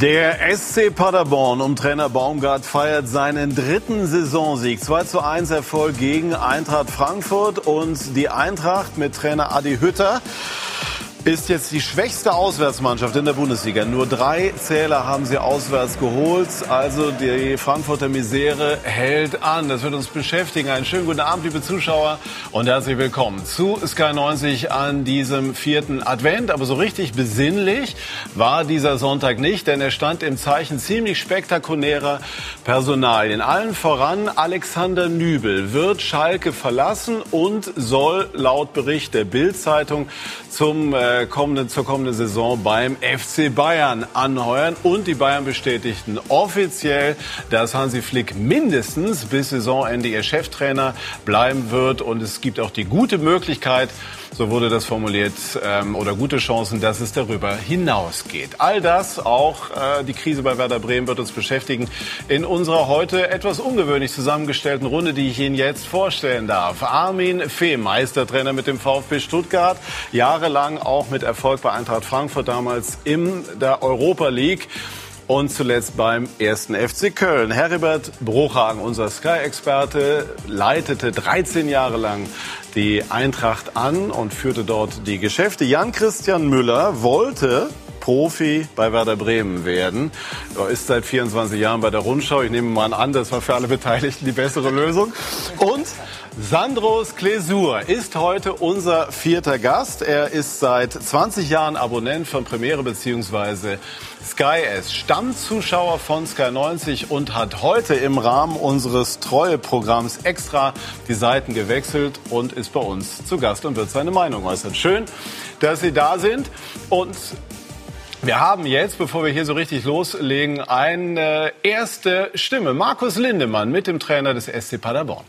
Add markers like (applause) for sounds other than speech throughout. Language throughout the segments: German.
Der SC Paderborn um Trainer Baumgart feiert seinen dritten Saisonsieg. 2 zu 1 Erfolg gegen Eintracht Frankfurt und die Eintracht mit Trainer Adi Hütter ist jetzt die schwächste Auswärtsmannschaft in der Bundesliga. Nur drei Zähler haben sie auswärts geholt. Also die Frankfurter Misere hält an. Das wird uns beschäftigen. Einen schönen guten Abend, liebe Zuschauer, und herzlich willkommen zu Sky 90 an diesem vierten Advent. Aber so richtig besinnlich war dieser Sonntag nicht, denn er stand im Zeichen ziemlich spektakulärer Personalien. Allen voran Alexander Nübel wird Schalke verlassen und soll laut Bericht der Bild-Zeitung zum äh, kommenden, zur kommenden Saison beim FC Bayern anheuern. Und die Bayern bestätigten offiziell, dass Hansi Flick mindestens bis Saisonende ihr Cheftrainer bleiben wird. Und es gibt auch die gute Möglichkeit, so wurde das formuliert, ähm, oder gute Chancen, dass es darüber hinausgeht. All das, auch äh, die Krise bei Werder Bremen, wird uns beschäftigen in unserer heute etwas ungewöhnlich zusammengestellten Runde, die ich Ihnen jetzt vorstellen darf. Armin Fee, Meistertrainer mit dem VfB Stuttgart, jahrelang auch mit Erfolg bei Eintracht Frankfurt, damals in der Europa League und zuletzt beim ersten FC Köln. Heribert Bruchhagen, unser Sky-Experte, leitete 13 Jahre lang die Eintracht an und führte dort die Geschäfte. Jan-Christian Müller wollte Profi bei Werder Bremen werden. Er ist seit 24 Jahren bei der Rundschau. Ich nehme mal an, das war für alle Beteiligten die bessere Lösung. Und Sandros Klesur ist heute unser vierter Gast. Er ist seit 20 Jahren Abonnent von Premiere bzw. Sky S, Stammzuschauer von Sky 90 und hat heute im Rahmen unseres Treueprogramms extra die Seiten gewechselt und ist bei uns zu Gast und wird seine Meinung äußern. Schön, dass Sie da sind und wir haben jetzt, bevor wir hier so richtig loslegen, eine erste Stimme. Markus Lindemann mit dem Trainer des SC Paderborn.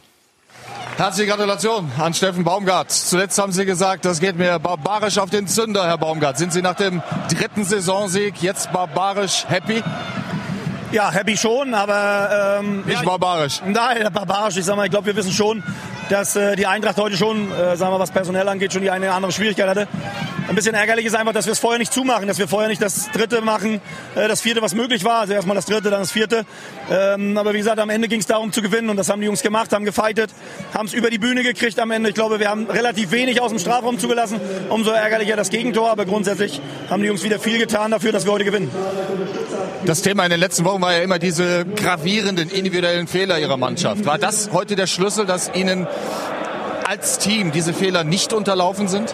Herzliche Gratulation an Steffen Baumgart. Zuletzt haben Sie gesagt, das geht mir barbarisch auf den Zünder, Herr Baumgart. Sind Sie nach dem dritten Saisonsieg jetzt barbarisch happy? Ja, happy schon, aber ähm, nicht ja, barbarisch. Nein, barbarisch. Ich sag mal, ich glaube, wir wissen schon, dass äh, die Eintracht heute schon, äh, sagen wir, was personell angeht, schon die eine oder andere Schwierigkeit hatte. Ein bisschen ärgerlich ist einfach, dass wir es vorher nicht zumachen, dass wir vorher nicht das dritte machen, äh, das vierte, was möglich war. Also erstmal das dritte, dann das vierte. Ähm, aber wie gesagt, am Ende ging es darum zu gewinnen und das haben die Jungs gemacht, haben gefeitet, haben es über die Bühne gekriegt am Ende. Ich glaube, wir haben relativ wenig aus dem Strafraum zugelassen. Umso ärgerlicher das Gegentor, aber grundsätzlich haben die Jungs wieder viel getan dafür, dass wir heute gewinnen. Das Thema in den letzten Wochen war ja immer diese gravierenden individuellen Fehler ihrer Mannschaft. War das heute der Schlüssel, dass Ihnen als Team diese Fehler nicht unterlaufen sind?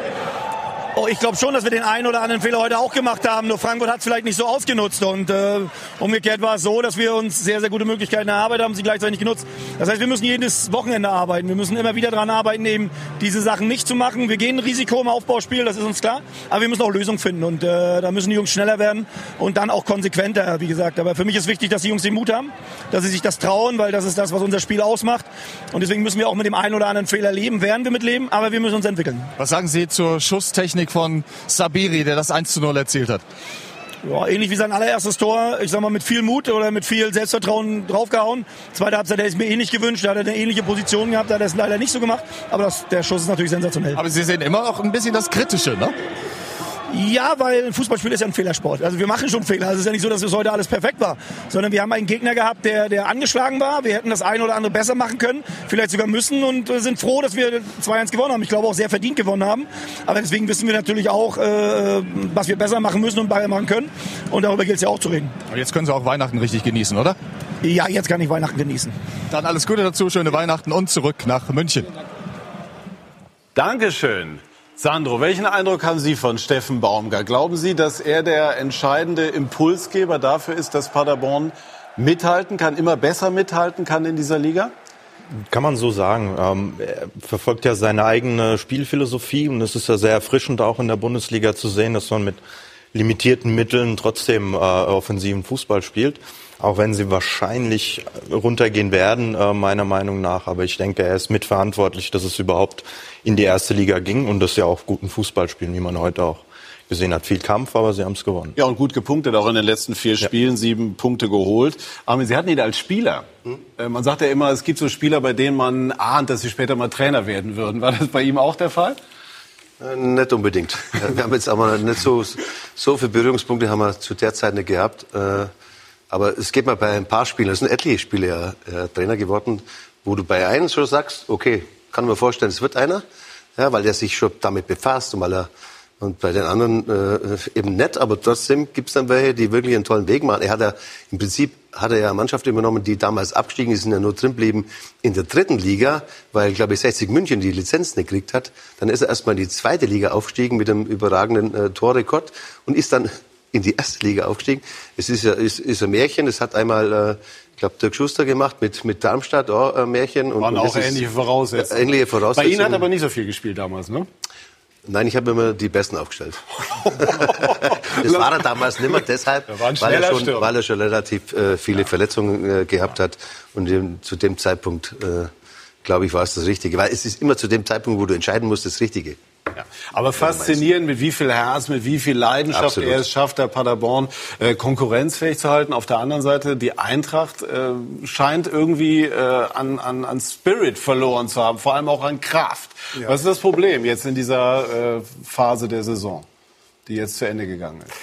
Oh, ich glaube schon, dass wir den einen oder anderen Fehler heute auch gemacht haben. Nur Frankfurt hat es vielleicht nicht so ausgenutzt. Und äh, umgekehrt war es so, dass wir uns sehr, sehr gute Möglichkeiten erarbeitet haben, sie gleichzeitig genutzt. Das heißt, wir müssen jedes Wochenende arbeiten. Wir müssen immer wieder daran arbeiten, eben diese Sachen nicht zu machen. Wir gehen ein Risiko im Aufbauspiel, das ist uns klar. Aber wir müssen auch Lösungen finden. Und äh, da müssen die Jungs schneller werden und dann auch konsequenter, wie gesagt. Aber für mich ist wichtig, dass die Jungs den Mut haben, dass sie sich das trauen, weil das ist das, was unser Spiel ausmacht. Und deswegen müssen wir auch mit dem einen oder anderen Fehler leben, werden wir mit leben, aber wir müssen uns entwickeln. Was sagen Sie zur Schusstechnik? Technik von Sabiri, der das 1 zu 0 erzielt hat. Ja, ähnlich wie sein allererstes Tor, ich sag mal mit viel Mut oder mit viel Selbstvertrauen draufgehauen. Zweite Halbzeit, der ist mir ähnlich gewünscht, da hat er eine ähnliche Position gehabt, da hat er es leider nicht so gemacht, aber das, der Schuss ist natürlich sensationell. Aber Sie sehen immer noch ein bisschen das Kritische, ne? Ja, weil ein Fußballspiel ist ja ein Fehlersport. Also wir machen schon Fehler. Also es ist ja nicht so, dass es heute alles perfekt war, sondern wir haben einen Gegner gehabt, der, der angeschlagen war. Wir hätten das eine oder andere besser machen können, vielleicht sogar müssen und äh, sind froh, dass wir 2-1 gewonnen haben. Ich glaube auch sehr verdient gewonnen haben. Aber deswegen wissen wir natürlich auch, äh, was wir besser machen müssen und besser machen können. Und darüber gilt es ja auch zu reden. Und jetzt können Sie auch Weihnachten richtig genießen, oder? Ja, jetzt kann ich Weihnachten genießen. Dann alles Gute dazu, schöne Weihnachten und zurück nach München. Dankeschön. Sandro, welchen Eindruck haben Sie von Steffen Baumgart? Glauben Sie, dass er der entscheidende Impulsgeber dafür ist, dass Paderborn mithalten kann, immer besser mithalten kann in dieser Liga? Kann man so sagen. Ähm, er verfolgt ja seine eigene Spielphilosophie und es ist ja sehr erfrischend auch in der Bundesliga zu sehen, dass man mit limitierten Mitteln trotzdem äh, offensiven Fußball spielt. Auch wenn sie wahrscheinlich runtergehen werden, äh, meiner Meinung nach. Aber ich denke, er ist mitverantwortlich, dass es überhaupt in die erste Liga ging und dass sie auch guten Fußball spielen, wie man heute auch gesehen hat. Viel Kampf, aber sie haben es gewonnen. Ja, und gut gepunktet, auch in den letzten vier Spielen, ja. sieben Punkte geholt. Aber Sie hatten ihn als Spieler. Hm? Man sagt ja immer, es gibt so Spieler, bei denen man ahnt, dass sie später mal Trainer werden würden. War das bei ihm auch der Fall? Äh, nicht unbedingt. (laughs) Wir haben jetzt aber nicht so, so viele Berührungspunkte haben wir zu der Zeit nicht gehabt. Äh, aber es geht mal bei ein paar Spielen, es sind etliche Spiele ja, Trainer geworden, wo du bei einem schon sagst, okay, kann man vorstellen, es wird einer, ja, weil der sich schon damit befasst und weil er und bei den anderen äh, eben nett, aber trotzdem gibt es dann welche, die wirklich einen tollen Weg machen. Er hat ja im Prinzip hat er ja eine Mannschaft übernommen, die damals abgestiegen ist, sind ja nur drin blieben in der dritten Liga, weil, glaube ich, 60 München die Lizenz nicht gekriegt hat. Dann ist er erstmal in die zweite Liga aufgestiegen mit einem überragenden äh, Torrekord und ist dann in die erste Liga aufgestiegen. Es ist ja ist, ist ein Märchen. Es hat einmal äh, ich glaube, Dirk Schuster gemacht mit, mit Darmstadt, auch äh, Märchen. Und, Waren und auch ähnliche Voraussetzungen. Ähnliche Voraussetzungen. Bei Ihnen hat aber nicht so viel gespielt damals, ne? Nein, ich habe immer die Besten aufgestellt. (laughs) das war er damals nicht mehr deshalb, weil er, schon, weil er schon relativ äh, viele ja. Verletzungen äh, gehabt hat. Und dem, zu dem Zeitpunkt, äh, glaube ich, war es das Richtige. Weil es ist immer zu dem Zeitpunkt, wo du entscheiden musst, das Richtige. Ja. Aber faszinierend, mit wie viel Herz, mit wie viel Leidenschaft Absolut. er es schafft, der Paderborn äh, konkurrenzfähig zu halten. Auf der anderen Seite, die Eintracht äh, scheint irgendwie äh, an, an, an Spirit verloren zu haben, vor allem auch an Kraft. Ja. Was ist das Problem jetzt in dieser äh, Phase der Saison, die jetzt zu Ende gegangen ist?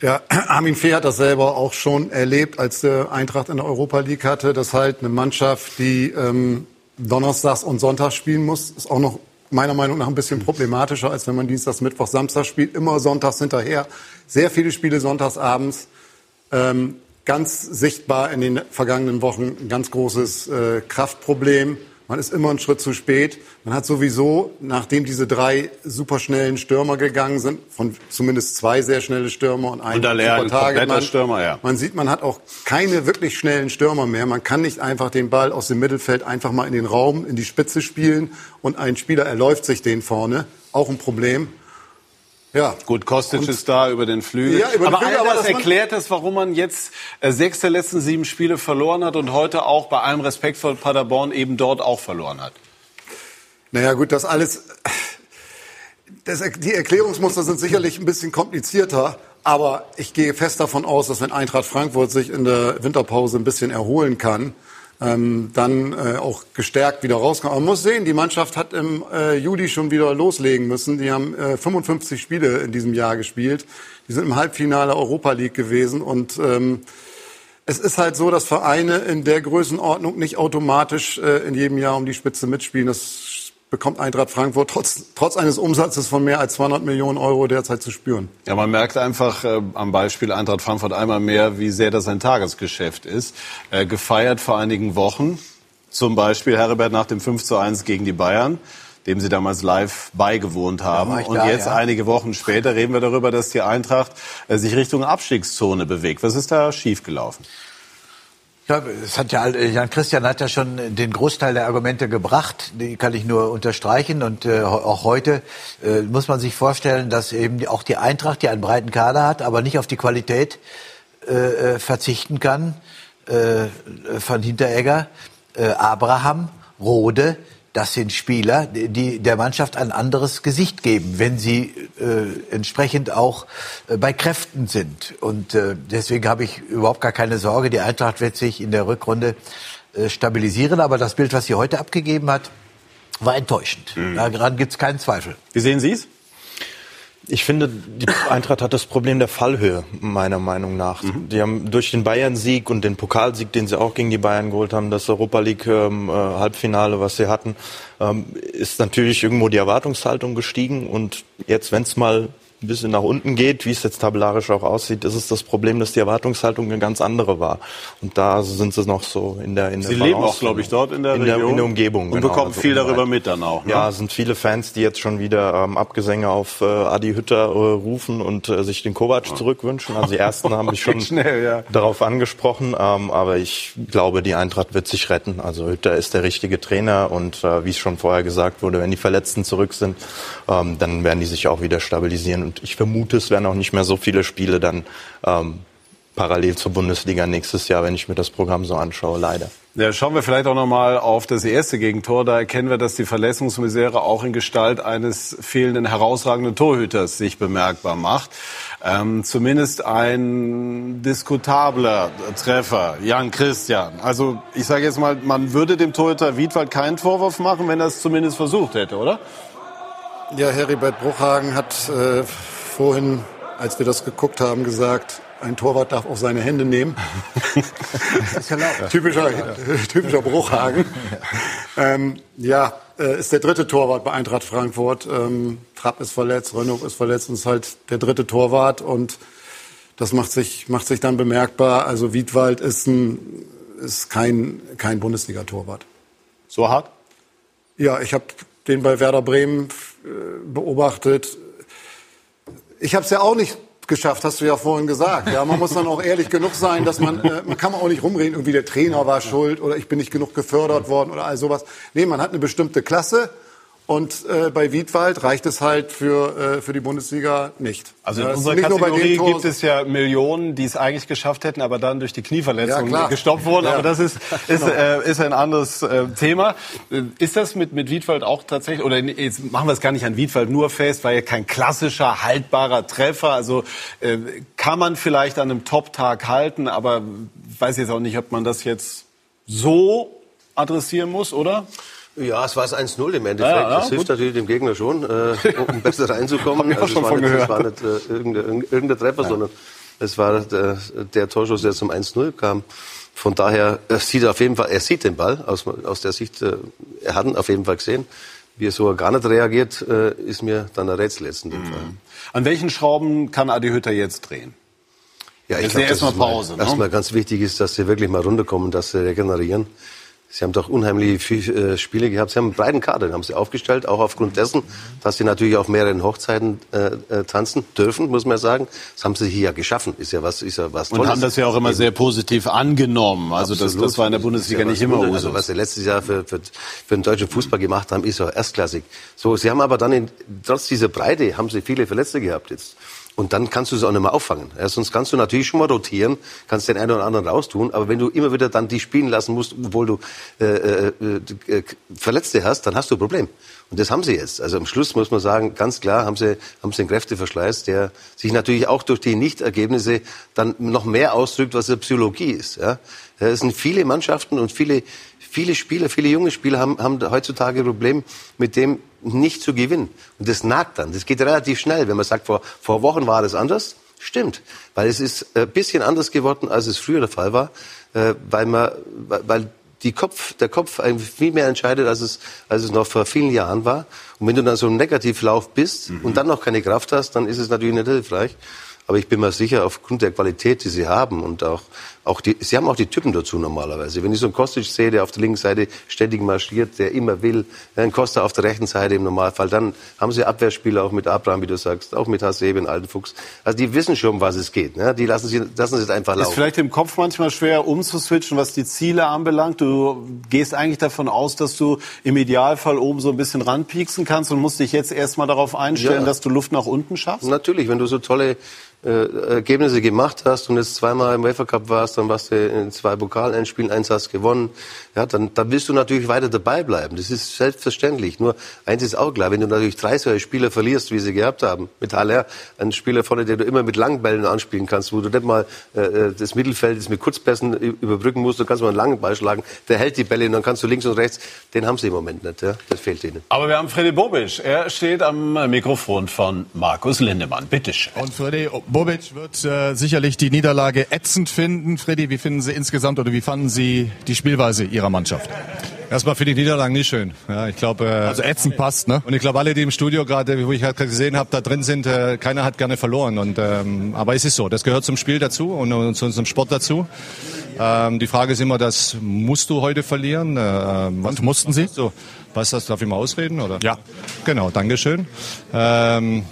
Ja, (clears throat) Armin Fee hat das selber auch schon erlebt, als der Eintracht in der Europa League hatte, dass halt eine Mannschaft, die ähm, Donnerstags und Sonntags spielen muss, ist auch noch meiner Meinung nach ein bisschen problematischer, als wenn man Dienstags, Mittwoch, Samstag spielt. Immer sonntags hinterher. Sehr viele Spiele sonntags abends. Ähm, ganz sichtbar in den vergangenen Wochen ein ganz großes äh, Kraftproblem. Man ist immer einen Schritt zu spät. Man hat sowieso, nachdem diese drei superschnellen Stürmer gegangen sind, von zumindest zwei sehr schnelle Stürmer und und super Stürmer, ja. Man sieht, man hat auch keine wirklich schnellen Stürmer mehr. Man kann nicht einfach den Ball aus dem Mittelfeld einfach mal in den Raum, in die Spitze spielen und ein Spieler erläuft sich den vorne. Auch ein Problem. Ja. Gut, Kostic und, ist da über den Flügel. Ja, über aber Flügel, all das, aber erklärt es, warum man jetzt äh, sechs der letzten sieben Spiele verloren hat und heute auch bei allem Respekt vor Paderborn eben dort auch verloren hat. Naja, gut, das alles, das, die Erklärungsmuster sind sicherlich ein bisschen komplizierter. Aber ich gehe fest davon aus, dass wenn Eintracht Frankfurt sich in der Winterpause ein bisschen erholen kann, ähm, dann äh, auch gestärkt wieder rauskommen. Aber man muss sehen, die Mannschaft hat im äh, Juli schon wieder loslegen müssen. Die haben äh, 55 Spiele in diesem Jahr gespielt. Die sind im Halbfinale Europa League gewesen und ähm, es ist halt so, dass Vereine in der Größenordnung nicht automatisch äh, in jedem Jahr um die Spitze mitspielen. Das bekommt Eintracht Frankfurt trotz, trotz eines Umsatzes von mehr als 200 Millionen Euro derzeit zu spüren. Ja, man merkt einfach äh, am Beispiel Eintracht Frankfurt einmal mehr, wie sehr das ein Tagesgeschäft ist. Äh, gefeiert vor einigen Wochen, zum Beispiel Herbert nach dem 5 zu 1 gegen die Bayern dem Sie damals live beigewohnt haben. Und da, jetzt ja. einige Wochen später reden wir darüber, dass die Eintracht äh, sich Richtung Abstiegszone bewegt. Was ist da schiefgelaufen? Ja, es hat ja Jan Christian hat ja schon den Großteil der Argumente gebracht, die kann ich nur unterstreichen und äh, auch heute äh, muss man sich vorstellen, dass eben auch die Eintracht, die einen breiten Kader hat, aber nicht auf die Qualität äh, äh verzichten kann. Äh, von Hinteregger, äh, Abraham, Rode, das sind Spieler, die der Mannschaft ein anderes Gesicht geben, wenn sie äh, entsprechend auch äh, bei Kräften sind. Und äh, deswegen habe ich überhaupt gar keine Sorge. Die Eintracht wird sich in der Rückrunde äh, stabilisieren. Aber das Bild, was sie heute abgegeben hat, war enttäuschend. Mhm. Daran gibt es keinen Zweifel. Wie sehen Sie es? Ich finde, die Eintracht hat das Problem der Fallhöhe, meiner Meinung nach. Mhm. Die haben durch den Bayern-Sieg und den Pokalsieg, den sie auch gegen die Bayern geholt haben, das Europa League-Halbfinale, ähm, äh, was sie hatten, ähm, ist natürlich irgendwo die Erwartungshaltung gestiegen. Und jetzt, wenn es mal ein bisschen nach unten geht, wie es jetzt tabellarisch auch aussieht, ist es das Problem, dass die Erwartungshaltung eine ganz andere war. Und da sind sie noch so in der in der Sie Balance, leben auch, glaube ich, dort in der in Region. Der, in der Umgebung. Und genau, bekommen also viel darüber mit dann auch. Ne? Ja, sind viele Fans, die jetzt schon wieder ähm, Abgesänge auf äh, Adi Hütter äh, rufen und äh, sich den Kovac zurückwünschen. Also die ersten haben mich (laughs) schon schnell, ja. darauf angesprochen. Ähm, aber ich glaube, die Eintracht wird sich retten. Also Hütter ist der richtige Trainer und äh, wie es schon vorher gesagt wurde, wenn die Verletzten zurück sind, ähm, dann werden die sich auch wieder stabilisieren. Und ich vermute, es werden auch nicht mehr so viele Spiele dann ähm, parallel zur Bundesliga nächstes Jahr, wenn ich mir das Programm so anschaue, leider. Ja, schauen wir vielleicht auch noch mal auf das erste Gegentor. Da erkennen wir, dass die Verletzungsmisere auch in Gestalt eines fehlenden herausragenden Torhüters sich bemerkbar macht. Ähm, zumindest ein diskutabler Treffer, Jan Christian. Also ich sage jetzt mal, man würde dem Torhüter Wiedwald keinen Vorwurf machen, wenn er es zumindest versucht hätte, oder? Ja, Heribert Bruchhagen hat äh, vorhin, als wir das geguckt haben, gesagt, ein Torwart darf auch seine Hände nehmen. (laughs) (laughs) typischer, typischer Bruchhagen. Ähm, ja, äh, ist der dritte Torwart bei Eintracht Frankfurt. Ähm, Trapp ist verletzt, Renault ist verletzt und ist halt der dritte Torwart und das macht sich, macht sich dann bemerkbar. Also Wiedwald ist, ein, ist kein, kein Bundesliga-Torwart. So hart? Ja, ich habe den bei Werder Bremen beobachtet. Ich habe es ja auch nicht geschafft, hast du ja vorhin gesagt. Ja, man muss dann auch ehrlich genug sein, dass man, äh, man kann auch nicht rumreden, irgendwie der Trainer war schuld oder ich bin nicht genug gefördert worden oder all sowas. Nee, man hat eine bestimmte Klasse und äh, bei Wiedwald reicht es halt für, äh, für die Bundesliga nicht. Also in unserer Kategorie gibt es ja Millionen, die es eigentlich geschafft hätten, aber dann durch die Knieverletzung ja, gestoppt wurden. Ja. Aber das ist, (laughs) ist, genau. äh, ist ein anderes äh, Thema. Ist das mit, mit Wiedwald auch tatsächlich, oder jetzt machen wir es gar nicht an Wiedwald nur fest, weil ja kein klassischer, haltbarer Treffer. Also äh, kann man vielleicht an einem Top-Tag halten, aber weiß jetzt auch nicht, ob man das jetzt so adressieren muss, oder? Ja, es war es 1-0 im Endeffekt. Ja, ja, das hilft gut. natürlich dem Gegner schon, äh, um (laughs) besser reinzukommen. also, schon nicht, gehört. Es war nicht äh, irgendein, irgendein Treffer, ja. sondern es war der, der Torschuss, der zum 1-0 kam. Von daher er sieht er auf jeden Fall, er sieht den Ball aus, aus der Sicht, äh, er hat ihn auf jeden Fall gesehen. Wie er so gar nicht reagiert, äh, ist mir dann ein Rätsel jetzt in dem mhm. Fall. An welchen Schrauben kann Adi Hütter jetzt drehen? Ja, ich glaube, erstmal Pause. Ne? Erstmal ganz wichtig ist, dass sie wirklich mal runterkommen, dass sie regenerieren. Sie haben doch unheimlich viele äh, Spiele gehabt. Sie haben einen breiten Kader, den haben Sie aufgestellt, auch aufgrund dessen, dass Sie natürlich auf mehreren Hochzeiten äh, äh, tanzen dürfen, muss man sagen. Das haben Sie hier ja geschaffen. Ist ja was, ist ja was Tolles. Und haben das ja auch immer sehr positiv angenommen. Also das, das war in der Bundesliga ja nicht immer Usus. Also was Sie letztes Jahr für, für, für den deutschen Fußball gemacht haben, ist ja erstklassig. So, Sie haben aber dann in, trotz dieser Breite haben Sie viele Verletzte gehabt jetzt. Und dann kannst du es auch nicht mehr auffangen. Ja, sonst kannst du natürlich schon mal rotieren, kannst den einen oder anderen raustun, aber wenn du immer wieder dann die spielen lassen musst, obwohl du äh, äh, äh, Verletzte hast, dann hast du ein Problem. Und das haben sie jetzt. Also am Schluss muss man sagen, ganz klar haben sie, haben sie einen Kräfteverschleiß, der sich natürlich auch durch die Nichtergebnisse dann noch mehr ausdrückt, was eine Psychologie ist. Ja. Es sind viele Mannschaften und viele, viele Spieler, viele junge Spieler haben, haben heutzutage ein Problem mit dem, nicht zu gewinnen. Und das nagt dann. Das geht relativ schnell. Wenn man sagt, vor, vor Wochen war das anders, stimmt. Weil es ist ein bisschen anders geworden, als es früher der Fall war. Äh, weil, man, weil die Kopf, der Kopf viel mehr entscheidet, als es, als es noch vor vielen Jahren war. Und wenn du dann so im Negativlauf bist mhm. und dann noch keine Kraft hast, dann ist es natürlich nicht hilfreich. Aber ich bin mir sicher, aufgrund der Qualität, die sie haben und auch, auch die, sie haben auch die Typen dazu normalerweise. Wenn ich so einen Kostic sehe, der auf der linken Seite ständig marschiert, der immer will, einen Costa auf der rechten Seite im Normalfall, dann haben sie Abwehrspieler auch mit Abraham, wie du sagst, auch mit Hasebe, alten Fuchs. Also die wissen schon, um was es geht. Ne? Die lassen sie, lassen es einfach laufen. Ist vielleicht im Kopf manchmal schwer umzuswitchen, was die Ziele anbelangt. Du gehst eigentlich davon aus, dass du im Idealfall oben so ein bisschen ranpieksen kannst und musst dich jetzt erstmal darauf einstellen, ja. dass du Luft nach unten schaffst? Natürlich, wenn du so tolle äh, Ergebnisse gemacht hast und jetzt zweimal im UEFA Cup warst, dann warst du in zwei Pokalendspielen, eins hast gewonnen, ja, dann, dann willst du natürlich weiter dabei bleiben. Das ist selbstverständlich. Nur eins ist auch klar, wenn du natürlich drei solche Spieler verlierst, wie sie gehabt haben, mit Haller, ein Spieler vorne, den du immer mit langen Bällen anspielen kannst, wo du nicht mal äh, äh das Mittelfeld mit Kurzpässen überbrücken musst, du kannst mal einen langen Ball schlagen, der hält die Bälle und dann kannst du links und rechts, den haben sie im Moment nicht, ja? das fehlt ihnen. Aber wir haben Freddy Bobic, er steht am Mikrofon von Markus Lindemann, bitteschön. Und Freddy Bobic wird äh, sicherlich die Niederlage ätzend finden. Freddy, wie finden Sie insgesamt oder wie fanden Sie die Spielweise Ihrer Mannschaft? Erstmal finde ich Niederlagen nicht schön. Ja, ich glaube, äh, also ätzend passt, ne? Und ich glaube, alle, die im Studio gerade, wo ich halt gesehen habe, da drin sind, äh, keiner hat gerne verloren. Und ähm, aber es ist so, das gehört zum Spiel dazu und, und zu unserem Sport dazu. Ähm, die Frage ist immer, das musst du heute verlieren? Äh, was und mussten Sie? So, was das darf ich mal ausreden oder? Ja. Genau, Dankeschön. Ähm,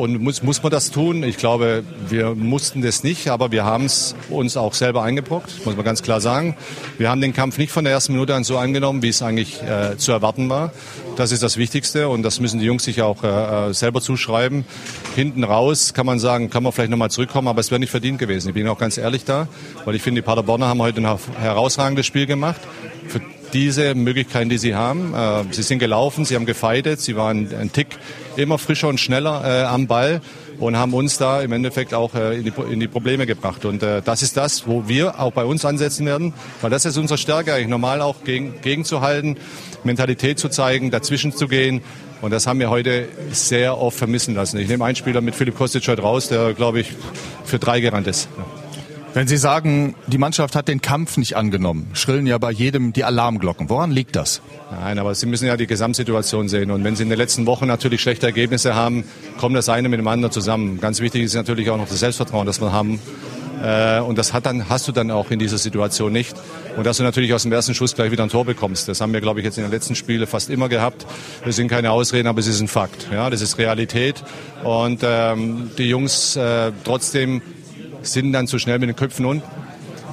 und muss, muss man das tun? Ich glaube, wir mussten das nicht, aber wir haben es uns auch selber eingebrockt, muss man ganz klar sagen. Wir haben den Kampf nicht von der ersten Minute an so angenommen, wie es eigentlich äh, zu erwarten war. Das ist das Wichtigste und das müssen die Jungs sich auch äh, äh selber zuschreiben. Hinten raus kann man sagen, kann man vielleicht nochmal zurückkommen, aber es wäre nicht verdient gewesen. Ich bin auch ganz ehrlich da, weil ich finde, die Paderborner haben heute ein herausragendes Spiel gemacht. Für diese Möglichkeiten, die sie haben. Äh, sie sind gelaufen, sie haben gefeitet, sie waren ein Tick immer frischer und schneller äh, am Ball und haben uns da im Endeffekt auch äh, in, die, in, die, Probleme gebracht. Und das ist das, wo wir auch bei uns ansetzen werden, weil das ist unsere Stärke eigentlich normal auch gegen, gegenzuhalten, Mentalität zu zeigen, dazwischen zu gehen. Und das haben wir heute sehr oft vermissen lassen. Ich nehme einen Spieler mit Philipp Kostic heute raus, der, glaube ich, für drei gerannt ist. Wenn Sie sagen, die Mannschaft hat den Kampf nicht angenommen, schrillen ja bei jedem die Alarmglocken. Woran liegt das? Nein, aber Sie müssen ja die Gesamtsituation sehen. Und wenn Sie in den letzten Wochen natürlich schlechte Ergebnisse haben, kommt das eine mit dem anderen zusammen. Ganz wichtig ist natürlich auch noch das Selbstvertrauen, das wir haben. Äh, und das hat dann, hast du dann auch in dieser Situation nicht. Und dass du natürlich aus dem ersten Schuss gleich wieder ein Tor bekommst. Das haben wir, glaube ich, jetzt in den letzten Spielen fast immer gehabt. Das sind keine Ausreden, aber es ist ein Fakt. Ja, das ist Realität. Und ähm, die Jungs äh, trotzdem sind dann zu schnell mit den Köpfen unten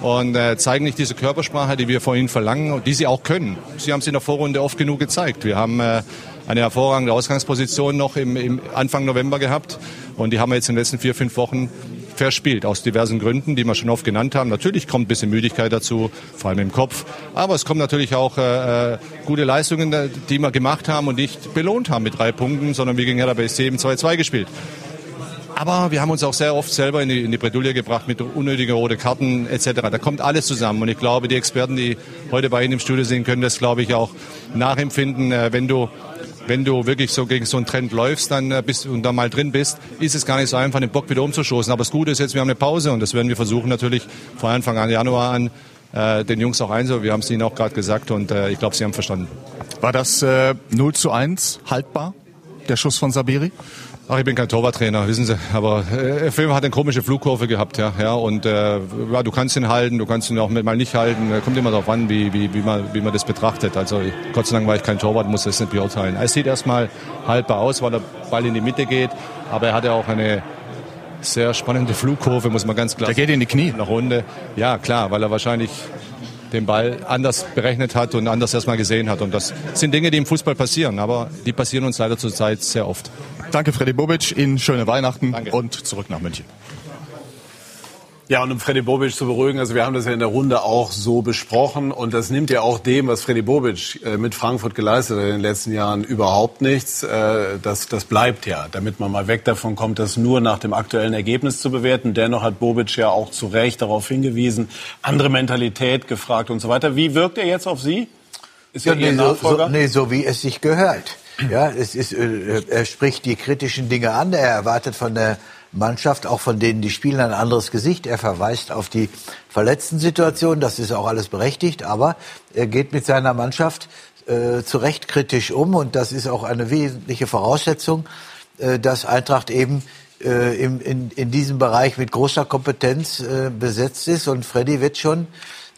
und äh, zeigen nicht diese Körpersprache, die wir von ihnen verlangen und die sie auch können. Sie haben es in der Vorrunde oft genug gezeigt. Wir haben äh, eine hervorragende Ausgangsposition noch im, im Anfang November gehabt und die haben wir jetzt in den letzten vier, fünf Wochen verspielt, aus diversen Gründen, die wir schon oft genannt haben. Natürlich kommt ein bisschen Müdigkeit dazu, vor allem im Kopf. Aber es kommen natürlich auch äh, äh gute Leistungen, die wir gemacht haben und nicht belohnt haben mit drei Punkten, sondern wir gegen Hertha BSC eben 2-2 gespielt. Aber wir haben uns auch sehr oft selber in die, in die Bredouille gebracht mit unnötigen roten Karten etc. Da kommt alles zusammen. Und ich glaube, die Experten, die heute bei Ihnen im Studio sind, können das, glaube ich, auch nachempfinden. Äh, wenn du wenn du wirklich so gegen so einen Trend läufst dann äh, bist, und da mal drin bist, ist es gar nicht so einfach, den Bock wieder umzustoßen. Aber das Gute ist jetzt, wir haben eine Pause und das werden wir versuchen natürlich vor Anfang an Januar an äh, den Jungs auch einzuholen. Wir haben es ihnen auch gerade gesagt und äh, ich glaube, sie haben verstanden. War das äh, 0 zu 1 haltbar, der Schuss von Sabiri? Ach, ich bin kein Torwarttrainer, wissen Sie. Aber äh, Film hat eine komische Flugkurve gehabt, ja. ja und äh, ja, du kannst ihn halten, du kannst ihn auch mal nicht halten. Kommt immer darauf an, wie, wie, wie, man, wie man das betrachtet. Also Gott sei Dank war ich kein Torwart, muss das nicht beurteilen. Es sieht erstmal haltbar aus, weil der Ball in die Mitte geht. Aber er hatte auch eine sehr spannende Flugkurve, muss man ganz klar sagen. Der geht in die Knie. Nach Runde. Ja, klar, weil er wahrscheinlich den Ball anders berechnet hat und anders erstmal gesehen hat. Und das sind Dinge, die im Fußball passieren, aber die passieren uns leider zurzeit sehr oft. Danke, Freddy Bobic. Ihnen schöne Weihnachten Danke. und zurück nach München. Ja, und um Freddy Bobic zu beruhigen, also wir haben das ja in der Runde auch so besprochen und das nimmt ja auch dem, was Freddy Bobic äh, mit Frankfurt geleistet hat in den letzten Jahren, überhaupt nichts. Äh, das, das bleibt ja, damit man mal weg davon kommt, das nur nach dem aktuellen Ergebnis zu bewerten. Dennoch hat Bobic ja auch zu Recht darauf hingewiesen, andere Mentalität gefragt und so weiter. Wie wirkt er jetzt auf Sie? Ist ja, nee, so, so, nee, so wie es sich gehört. Ja, es ist, äh, er spricht die kritischen Dinge an. Er erwartet von der Mannschaft, auch von denen die spielen, ein anderes Gesicht. Er verweist auf die verletzten Situationen. Das ist auch alles berechtigt. Aber er geht mit seiner Mannschaft äh, zu Recht kritisch um. Und das ist auch eine wesentliche Voraussetzung, äh, dass Eintracht eben äh, im, in, in diesem Bereich mit großer Kompetenz äh, besetzt ist. Und Freddy wird schon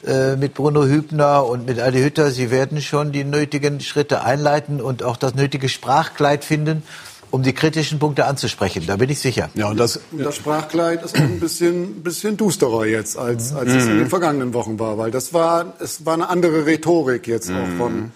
äh, mit Bruno Hübner und mit Adi Hütter, sie werden schon die nötigen Schritte einleiten und auch das nötige Sprachkleid finden, um die kritischen Punkte anzusprechen. Da bin ich sicher. Ja, und das, das Sprachkleid ist auch ein bisschen, bisschen dusterer jetzt, als, als mhm. es in den vergangenen Wochen war, weil das war, es war eine andere Rhetorik jetzt mhm. auch von,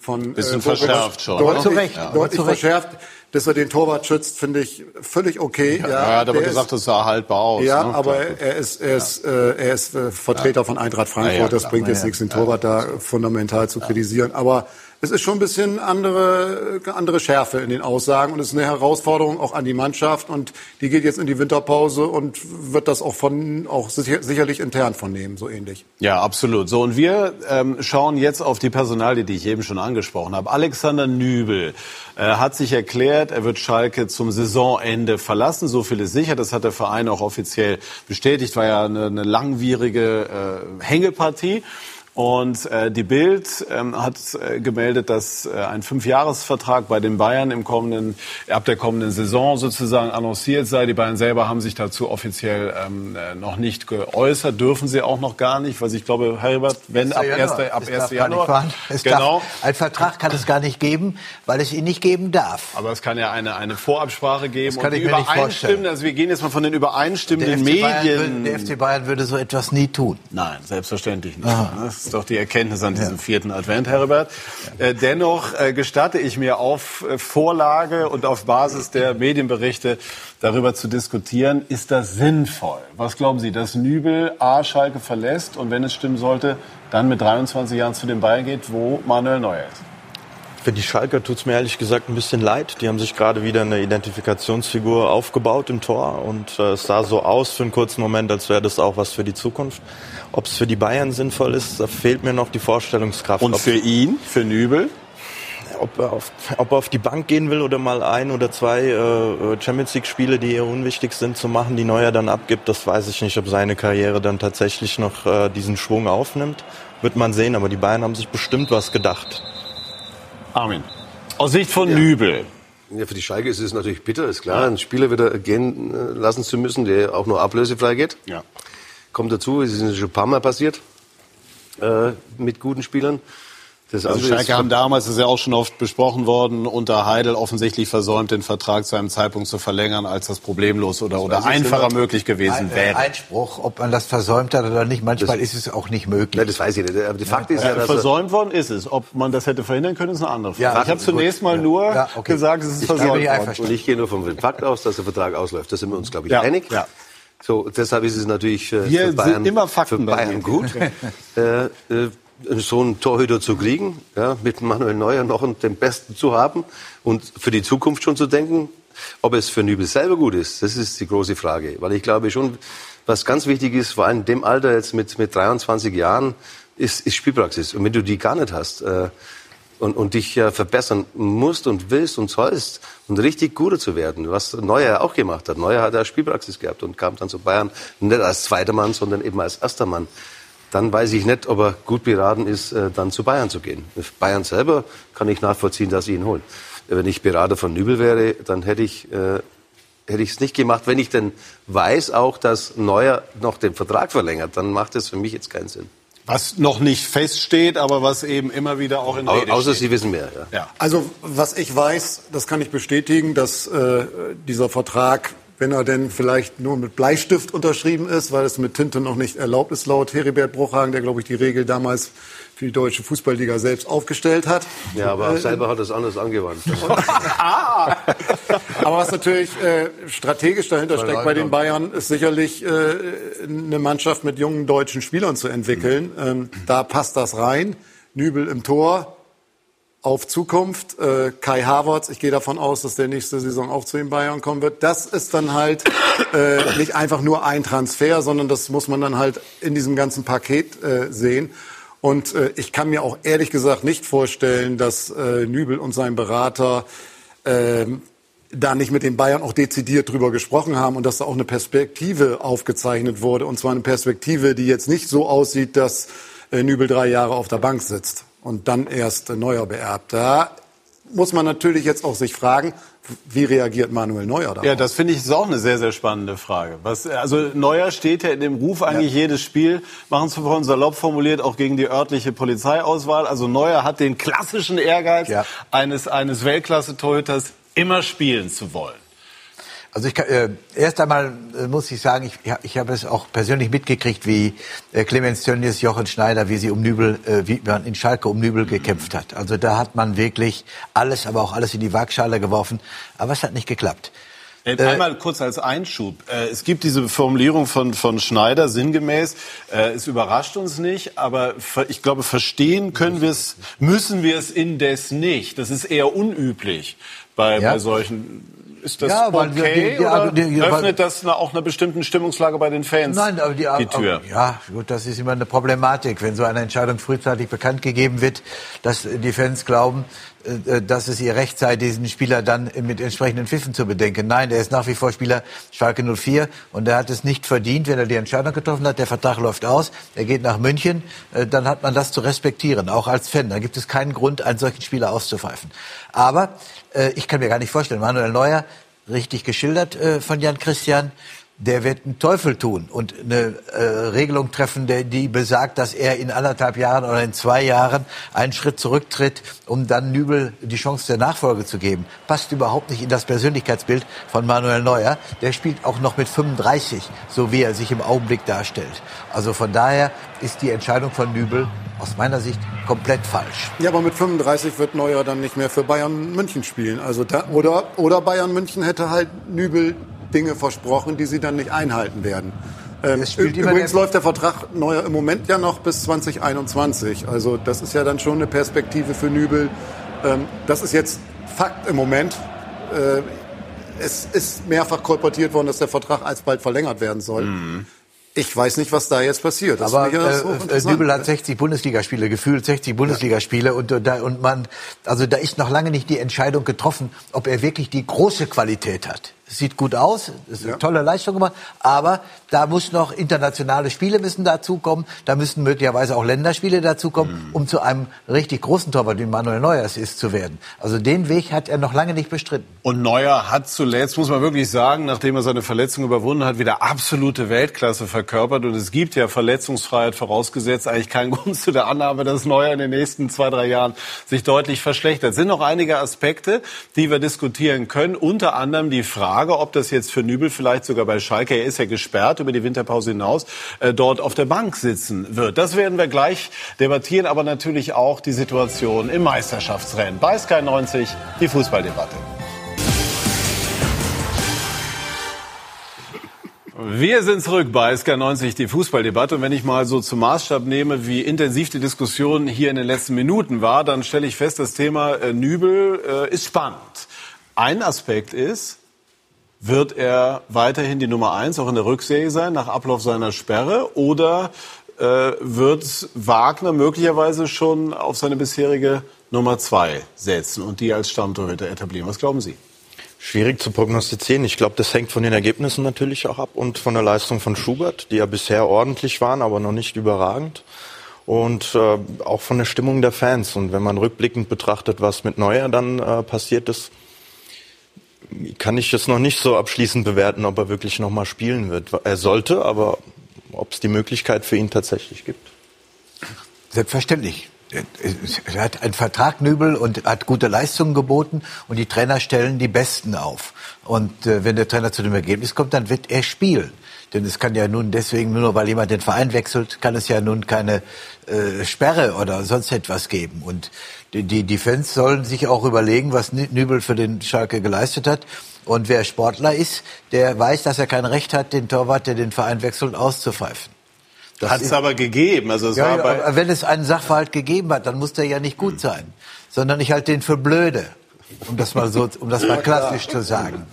von bisschen äh, verschärft schon. Deutlich, zu Recht. Ja. deutlich verschärft dass er den Torwart schützt, finde ich völlig okay. Ja, ja, er hat aber gesagt, es sah haltbar aus. Ja, ne? aber er ist, er ist, äh, er ist äh, Vertreter ja. von Eintracht Frankfurt. Ja, das bringt jetzt nichts, den Torwart da fundamental zu kritisieren. Aber es ist schon ein bisschen andere, andere Schärfe in den Aussagen und es ist eine Herausforderung auch an die Mannschaft und die geht jetzt in die Winterpause und wird das auch von, auch sicher, sicherlich intern von nehmen, so ähnlich. Ja, absolut. So, und wir ähm, schauen jetzt auf die Personalie, die ich eben schon angesprochen habe. Alexander Nübel äh, hat sich erklärt, er wird Schalke zum Saisonende verlassen. So viel ist sicher. Das hat der Verein auch offiziell bestätigt. War ja eine, eine langwierige äh, Hängepartie. Und äh, die Bild ähm, hat äh, gemeldet, dass äh, ein Fünfjahresvertrag bei den Bayern im kommenden, ab der kommenden Saison sozusagen annonciert sei. Die Bayern selber haben sich dazu offiziell ähm, äh, noch nicht geäußert, dürfen sie auch noch gar nicht, weil ich glaube, Herbert, wenn ab 1. ab 1. Januar, genau. Darf, ein Vertrag kann es gar nicht geben, weil es ihn nicht geben darf. Aber es kann ja eine eine Vorabsprache geben das kann und ich mir nicht vorstellen. Also wir gehen jetzt mal von den übereinstimmenden der Medien. Würde, der FC Bayern würde so etwas nie tun. Nein, selbstverständlich nicht. Ist doch die Erkenntnis an diesem ja. vierten Advent, Herbert. Ja. Äh, dennoch äh, gestatte ich mir auf äh, Vorlage und auf Basis der Medienberichte darüber zu diskutieren, ist das sinnvoll? Was glauben Sie, dass Nübel A. Schalke verlässt und wenn es stimmen sollte, dann mit 23 Jahren zu den Bayern geht, wo Manuel Neuer ist. Für die Schalker tut es mir ehrlich gesagt ein bisschen leid. Die haben sich gerade wieder eine Identifikationsfigur aufgebaut im Tor und äh, es sah so aus für einen kurzen Moment, als wäre das auch was für die Zukunft. Ob es für die Bayern sinnvoll ist, da fehlt mir noch die Vorstellungskraft. Und für ihn, für Nübel? Ob er, auf, ob er auf die Bank gehen will oder mal ein oder zwei äh, Champions League-Spiele, die eher unwichtig sind, zu machen, die Neuer dann abgibt, das weiß ich nicht, ob seine Karriere dann tatsächlich noch äh, diesen Schwung aufnimmt. Wird man sehen, aber die Bayern haben sich bestimmt was gedacht. Armin. Aus Sicht von ja. Nübel. Ja, für die Schalke ist es natürlich bitter, ist klar, einen Spieler wieder gehen äh, lassen zu müssen, der auch nur ablösefrei geht. Ja. Kommt dazu, es ist schon ein paar Mal passiert äh, mit guten Spielern. Das also Schalke haben damals, das ist ja auch schon oft besprochen worden, unter Heidel offensichtlich versäumt, den Vertrag zu einem Zeitpunkt zu verlängern, als das problemlos oder, oder einfacher möglich gewesen ein, wäre. Einspruch, ob man das versäumt hat oder nicht, manchmal das, ist es auch nicht möglich. Nein, das weiß ich nicht. Aber die Fakt ja, ist ja, dass versäumt worden ist es. Ob man das hätte verhindern können, ist eine andere Frage. Ja, ich habe zunächst mal nur ja, okay. gesagt, es ist ich versäumt worden. Und ich gehe nur vom Fakt aus, dass der Vertrag ausläuft. Da sind wir uns, glaube ich, ja, einig. Ja. So, deshalb ist es natürlich äh, für Bayern, immer Fakten für Bayern gut. (laughs) äh, äh, so einen Torhüter zu kriegen, ja, mit Manuel Neuer noch den Besten zu haben und für die Zukunft schon zu denken. Ob es für Nübel selber gut ist, das ist die große Frage. Weil ich glaube schon, was ganz wichtig ist, vor allem in dem Alter jetzt mit, mit 23 Jahren, ist, ist Spielpraxis. Und wenn du die gar nicht hast äh, und, und dich ja verbessern musst und willst und sollst und richtig guter zu werden, was Neuer auch gemacht hat. Neuer hat ja Spielpraxis gehabt und kam dann zu Bayern nicht als zweiter Mann, sondern eben als erster Mann dann weiß ich nicht, ob er gut beraten ist, äh, dann zu Bayern zu gehen. Bayern selber kann ich nachvollziehen, dass sie ihn holen. Wenn ich Berater von Nübel wäre, dann hätte ich äh, hätte ich es nicht gemacht. Wenn ich denn weiß auch, dass Neuer noch den Vertrag verlängert, dann macht es für mich jetzt keinen Sinn. Was noch nicht feststeht, aber was eben immer wieder auch in Rede Außer steht. Sie wissen mehr. Ja. ja. Also was ich weiß, das kann ich bestätigen, dass äh, dieser Vertrag wenn er denn vielleicht nur mit Bleistift unterschrieben ist, weil es mit Tinte noch nicht erlaubt ist, laut Heribert Bruchhagen, der, glaube ich, die Regel damals für die deutsche Fußballliga selbst aufgestellt hat. Ja, aber äh, selber hat es anders angewandt. (laughs) aber was natürlich äh, strategisch dahinter steckt bei den Bayern, ist sicherlich äh, eine Mannschaft mit jungen deutschen Spielern zu entwickeln. Ähm, da passt das rein. Nübel im Tor, auf Zukunft. Äh, Kai Havertz, ich gehe davon aus, dass der nächste Saison auch zu den Bayern kommen wird. Das ist dann halt äh, nicht einfach nur ein Transfer, sondern das muss man dann halt in diesem ganzen Paket äh, sehen. Und äh, ich kann mir auch ehrlich gesagt nicht vorstellen, dass äh, Nübel und sein Berater äh, da nicht mit den Bayern auch dezidiert drüber gesprochen haben und dass da auch eine Perspektive aufgezeichnet wurde. Und zwar eine Perspektive, die jetzt nicht so aussieht, dass äh, Nübel drei Jahre auf der Bank sitzt und dann erst Neuer beerbt. Da muss man natürlich jetzt auch sich fragen, wie reagiert Manuel Neuer darauf? Ja, das finde ich ist auch eine sehr, sehr spannende Frage. Was, also Neuer steht ja in dem Ruf eigentlich ja. jedes Spiel, machen zu vorhin salopp formuliert, auch gegen die örtliche Polizeiauswahl. Also Neuer hat den klassischen Ehrgeiz ja. eines, eines Weltklasse-Torhüters, immer spielen zu wollen. Also ich kann, äh, erst einmal äh, muss ich sagen, ich, ich habe es auch persönlich mitgekriegt, wie äh, Clemens Tönnies, Jochen Schneider, wie sie um Nübel, äh, wie man in Schalke um Nübel gekämpft hat. Also da hat man wirklich alles, aber auch alles in die Waagschale geworfen. Aber es hat nicht geklappt. Äh, einmal kurz als Einschub. Äh, es gibt diese Formulierung von, von Schneider sinngemäß. Es überrascht uns nicht, aber ich glaube, verstehen können wir es, müssen wir es indes nicht. Das ist eher unüblich bei, ja. bei solchen ist das ja, okay die, die, oder die, öffnet das auch einer bestimmten Stimmungslage bei den Fans Nein, aber die, die Tür? Ja, gut, das ist immer eine Problematik, wenn so eine Entscheidung frühzeitig bekannt gegeben wird, dass die Fans glauben, dass es ihr Recht sei, diesen Spieler dann mit entsprechenden Pfiffen zu bedenken. Nein, der ist nach wie vor Spieler Schalke 04 und er hat es nicht verdient, wenn er die Entscheidung getroffen hat. Der Vertrag läuft aus, er geht nach München, äh, dann hat man das zu respektieren, auch als Fan. Da gibt es keinen Grund, einen solchen Spieler auszupfeifen. Aber äh, ich kann mir gar nicht vorstellen, Manuel Neuer, richtig geschildert von Jan Christian, der wird einen Teufel tun und eine äh, Regelung treffen, der, die besagt, dass er in anderthalb Jahren oder in zwei Jahren einen Schritt zurücktritt, um dann Nübel die Chance der Nachfolge zu geben. Passt überhaupt nicht in das Persönlichkeitsbild von Manuel Neuer. Der spielt auch noch mit 35, so wie er sich im Augenblick darstellt. Also von daher ist die Entscheidung von Nübel aus meiner Sicht komplett falsch. Ja, aber mit 35 wird Neuer dann nicht mehr für Bayern München spielen. Also da, oder, oder Bayern München hätte halt Nübel Dinge versprochen, die sie dann nicht einhalten werden. Ähm, übrigens läuft der Vertrag Neuer im Moment ja noch bis 2021. Also das ist ja dann schon eine Perspektive für Nübel. Ähm, das ist jetzt Fakt im Moment. Äh, es ist mehrfach kolportiert worden, dass der Vertrag alsbald verlängert werden soll. Ich weiß nicht, was da jetzt passiert. Das Aber ja äh, äh. Nübel hat 60 Bundesligaspiele, gefühlt 60 Bundesligaspiele und, und, da, und man, also da ist noch lange nicht die Entscheidung getroffen, ob er wirklich die große Qualität hat. Sieht gut aus, es ist eine tolle Leistung gemacht, aber da muss noch internationale Spiele müssen dazukommen, da müssen möglicherweise auch Länderspiele dazukommen, um zu einem richtig großen Torwart, wie Manuel Neuer es ist, zu werden. Also den Weg hat er noch lange nicht bestritten. Und Neuer hat zuletzt, muss man wirklich sagen, nachdem er seine Verletzung überwunden hat, wieder absolute Weltklasse verkörpert. Und es gibt ja Verletzungsfreiheit vorausgesetzt, eigentlich keinen (laughs) Grund zu der Annahme, dass Neuer in den nächsten zwei, drei Jahren sich deutlich verschlechtert. Es sind noch einige Aspekte, die wir diskutieren können. Unter anderem die Frage, ob das jetzt für Nübel vielleicht sogar bei Schalke, er ist ja gesperrt über die Winterpause hinaus, äh, dort auf der Bank sitzen wird. Das werden wir gleich debattieren, aber natürlich auch die Situation im Meisterschaftsrennen. Bei Sky 90 die Fußballdebatte. Wir sind zurück bei SK90, die Fußballdebatte. Und wenn ich mal so zum Maßstab nehme, wie intensiv die Diskussion hier in den letzten Minuten war, dann stelle ich fest, das Thema äh, Nübel äh, ist spannend. Ein Aspekt ist, wird er weiterhin die Nummer eins auch in der Rückserie sein, nach Ablauf seiner Sperre? Oder äh, wird Wagner möglicherweise schon auf seine bisherige Nummer zwei setzen und die als Stammtorhüter etablieren? Was glauben Sie? Schwierig zu prognostizieren. Ich glaube, das hängt von den Ergebnissen natürlich auch ab und von der Leistung von Schubert, die ja bisher ordentlich waren, aber noch nicht überragend. Und äh, auch von der Stimmung der Fans. Und wenn man rückblickend betrachtet, was mit Neuer dann äh, passiert ist, kann ich es noch nicht so abschließend bewerten, ob er wirklich noch mal spielen wird. Er sollte, aber ob es die Möglichkeit für ihn tatsächlich gibt. Selbstverständlich. Er hat einen Vertrag Nübel und hat gute Leistungen geboten und die Trainer stellen die Besten auf. Und äh, wenn der Trainer zu dem Ergebnis kommt, dann wird er spielen. Denn es kann ja nun deswegen, nur weil jemand den Verein wechselt, kann es ja nun keine äh, Sperre oder sonst etwas geben. Und die, die, die Fans sollen sich auch überlegen, was Nübel für den Schalke geleistet hat. Und wer Sportler ist, der weiß, dass er kein Recht hat, den Torwart, der den Verein wechselt, auszupfeifen. Das Hat es aber gegeben. Also es ja, bei wenn es einen Sachverhalt gegeben hat, dann muss der ja nicht gut sein, sondern ich halte den für blöde, um das mal so, um das mal klassisch zu sagen.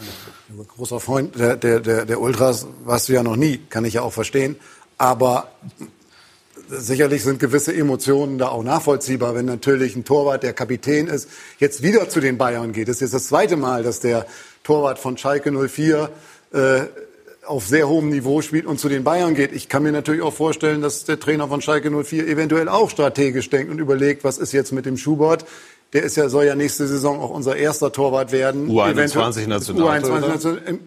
Großer Freund der, der, der, der Ultras warst du ja noch nie, kann ich ja auch verstehen. Aber sicherlich sind gewisse Emotionen da auch nachvollziehbar, wenn natürlich ein Torwart, der Kapitän ist, jetzt wieder zu den Bayern geht. Das ist jetzt das zweite Mal, dass der Torwart von Schalke 04 äh, auf sehr hohem Niveau spielt und zu den Bayern geht. Ich kann mir natürlich auch vorstellen, dass der Trainer von Schalke 04 eventuell auch strategisch denkt und überlegt, was ist jetzt mit dem Schubert. Der ist ja, soll ja nächste Saison auch unser erster Torwart werden. U21 Eventuell- Nationaltorhüter. U21 National-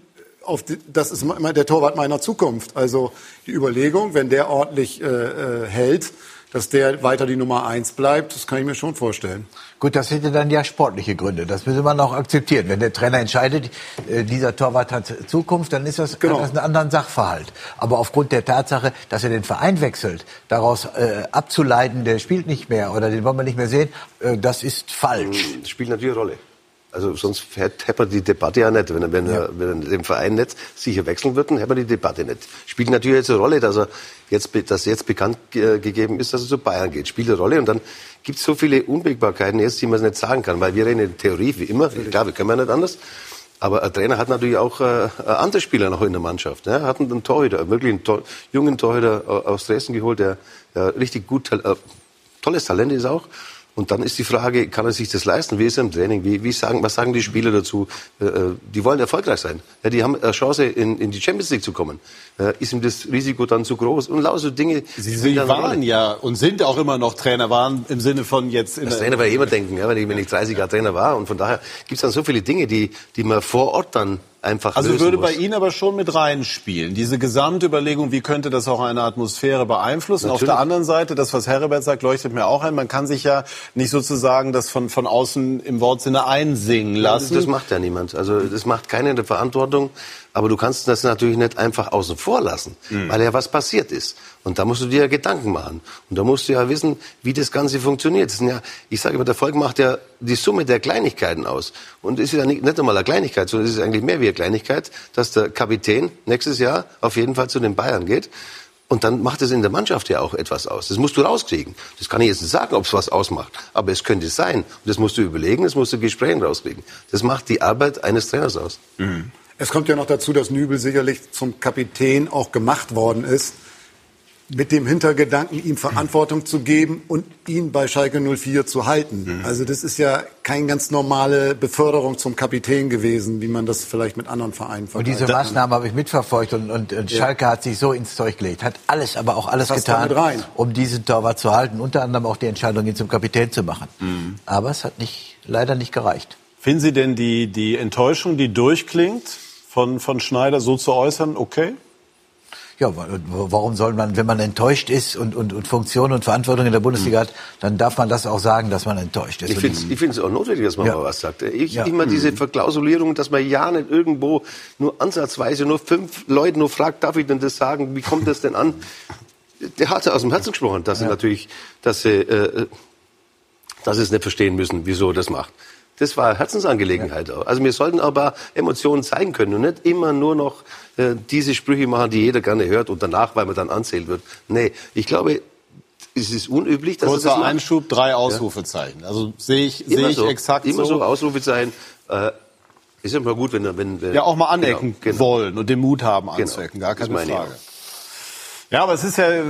die, das ist immer der Torwart meiner Zukunft. Also die Überlegung, wenn der ordentlich äh, äh, hält, dass der weiter die Nummer eins bleibt, das kann ich mir schon vorstellen. Gut, das hätte dann ja sportliche Gründe. Das müsse man auch akzeptieren. Wenn der Trainer entscheidet, äh, dieser Torwart hat Zukunft, dann ist das, Genau. hat das einen anderen Sachverhalt. Aber aufgrund der Tatsache, dass er den Verein wechselt, daraus äh, abzuleiten, der spielt nicht mehr oder den wollen wir nicht mehr sehen, äh, das ist falsch. Das spielt natürlich eine Rolle. Also sonst hätte die Debatte ja nicht. Wenn er, wenn er, wenn er den Verein nicht sicher wechseln würde, dann hätte man die Debatte nicht. Spielt natürlich jetzt eine Rolle, dass er jetzt, dass jetzt bekannt ge- gegeben ist, dass er zu Bayern geht. Spielt eine Rolle und dann gibt es so viele Unwägbarkeiten jetzt, die man nicht sagen kann. Weil wir reden in Theorie wie immer, klar, wir können ja nicht anders. Aber ein Trainer hat natürlich auch äh, andere Spieler noch in der Mannschaft. Ne? Er hat einen Torhüter, wirklich einen Tor jungen Torhüter äh, aus Dresden geholt, der ja, richtig gut, äh, tolles Talent ist auch. Und dann ist die Frage, kann er sich das leisten? Wie ist er im Training? Wie, wie sagen, was sagen die Spieler dazu? Äh, äh, die wollen erfolgreich sein. Ja, die haben eine Chance, in, in die Champions League zu kommen. Äh, ist ihm das Risiko dann zu groß? Und lauter so Dinge. Sie, Sie waren ja und sind auch immer noch Trainer, waren im Sinne von jetzt in Als Trainer werde ich immer denken, ja, wenn, ich, wenn ich 30 Jahre Trainer war. Und von daher gibt es dann so viele Dinge, die, die man vor Ort dann einfach Also würde muss. bei Ihnen aber schon mit reinspielen. Diese Gesamtüberlegung, wie könnte das auch eine Atmosphäre beeinflussen? Auf Natürlich. der anderen Seite, das, was Herbert sagt, leuchtet mir auch ein. Man kann sich ja nicht sozusagen das von, von außen im Wortsinne einsingen lassen. das macht ja niemand. Also das macht keiner in der Verantwortung. Aber du kannst das natürlich nicht einfach außen vor lassen, weil ja was passiert ist. Und da musst du dir ja Gedanken machen. Und da musst du ja wissen, wie das Ganze funktioniert. Das sind ja, ich sage immer, der Volk macht ja die Summe der Kleinigkeiten aus. Und es ist ja nicht, nicht einmal eine Kleinigkeit, sondern es ist eigentlich mehr wie eine Kleinigkeit, dass der Kapitän nächstes Jahr auf jeden Fall zu den Bayern geht. Und dann macht es in der Mannschaft ja auch etwas aus. Das musst du rauskriegen. Das kann ich jetzt nicht sagen, ob es was ausmacht. Aber es könnte sein. Und das musst du überlegen, das musst du Gesprächen rauskriegen. Das macht die Arbeit eines Trainers aus. Mhm. Es kommt ja noch dazu, dass Nübel sicherlich zum Kapitän auch gemacht worden ist mit dem Hintergedanken, ihm Verantwortung zu geben und ihn bei Schalke 04 zu halten. Mhm. Also das ist ja keine ganz normale Beförderung zum Kapitän gewesen, wie man das vielleicht mit anderen Vereinen vergleicht. Und diese Maßnahme habe ich mitverfolgt und, und, und ja. Schalke hat sich so ins Zeug gelegt, hat alles, aber auch alles Fast getan, um diesen Torwart zu halten, unter anderem auch die Entscheidung, ihn zum Kapitän zu machen. Mhm. Aber es hat nicht, leider nicht gereicht. Finden Sie denn die, die Enttäuschung, die durchklingt, von, von Schneider so zu äußern, okay? Ja, warum soll man, wenn man enttäuscht ist und, und, und Funktion und Verantwortung in der Bundesliga hat, dann darf man das auch sagen, dass man enttäuscht ist. Ich finde es auch notwendig, dass man ja. mal was sagt. Ich ja. immer diese Verklausulierung, dass man ja nicht irgendwo nur ansatzweise nur fünf Leute nur fragt, darf ich denn das sagen? Wie kommt das denn an? Der hat aus dem Herzen gesprochen, dass ja. sie natürlich, dass sie, äh, dass sie es nicht verstehen müssen, wieso er das macht. Das war Herzensangelegenheit. Ja. Also wir sollten aber Emotionen zeigen können und nicht immer nur noch äh, diese Sprüche machen, die jeder gerne hört und danach, weil man dann anzählt wird. Nee, ich glaube, es ist unüblich, dass Kurzer das Einschub, drei Ausrufezeichen. Ja. Also sehe ich, sehe ich so, exakt immer so. so Ausrufezeichen. Äh, ist ja mal gut, wenn, wenn, wenn ja auch mal anecken genau, genau. wollen und den Mut haben genau. anzuecken, gar keine Frage. Ja, aber es ist ja äh,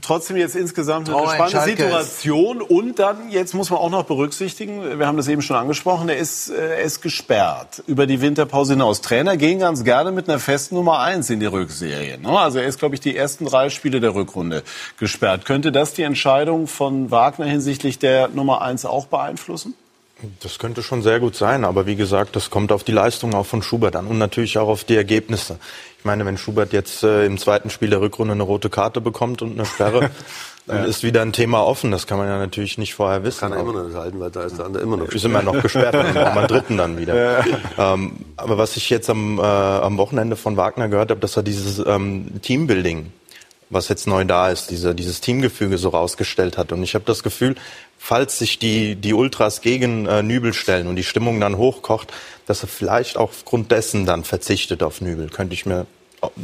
trotzdem jetzt insgesamt eine spannende Situation. Und dann, jetzt muss man auch noch berücksichtigen, wir haben das eben schon angesprochen, er ist, äh, er ist gesperrt über die Winterpause hinaus. Trainer gehen ganz gerne mit einer festen Nummer eins in die Rückserie. Ne? Also er ist, glaube ich, die ersten drei Spiele der Rückrunde gesperrt. Könnte das die Entscheidung von Wagner hinsichtlich der Nummer eins auch beeinflussen? Das könnte schon sehr gut sein, aber wie gesagt, das kommt auf die Leistung auch von Schubert an und natürlich auch auf die Ergebnisse. Ich meine, wenn Schubert jetzt äh, im zweiten Spiel der Rückrunde eine rote Karte bekommt und eine Sperre, (laughs) dann ja. ist wieder ein Thema offen. Das kann man ja natürlich nicht vorher wissen. Kann er immer noch nicht halten, weil da ist der andere immer noch. Ist immer noch gesperrt, dann braucht man dritten dann wieder. Ja. Ähm, aber was ich jetzt am, äh, am Wochenende von Wagner gehört habe, dass er dieses ähm, Teambuilding was jetzt neu da ist, diese, dieses Teamgefüge so rausgestellt hat. Und ich habe das Gefühl, falls sich die, die Ultras gegen äh, Nübel stellen und die Stimmung dann hochkocht, dass er vielleicht auch aufgrund dessen dann verzichtet auf Nübel. Könnte ich mir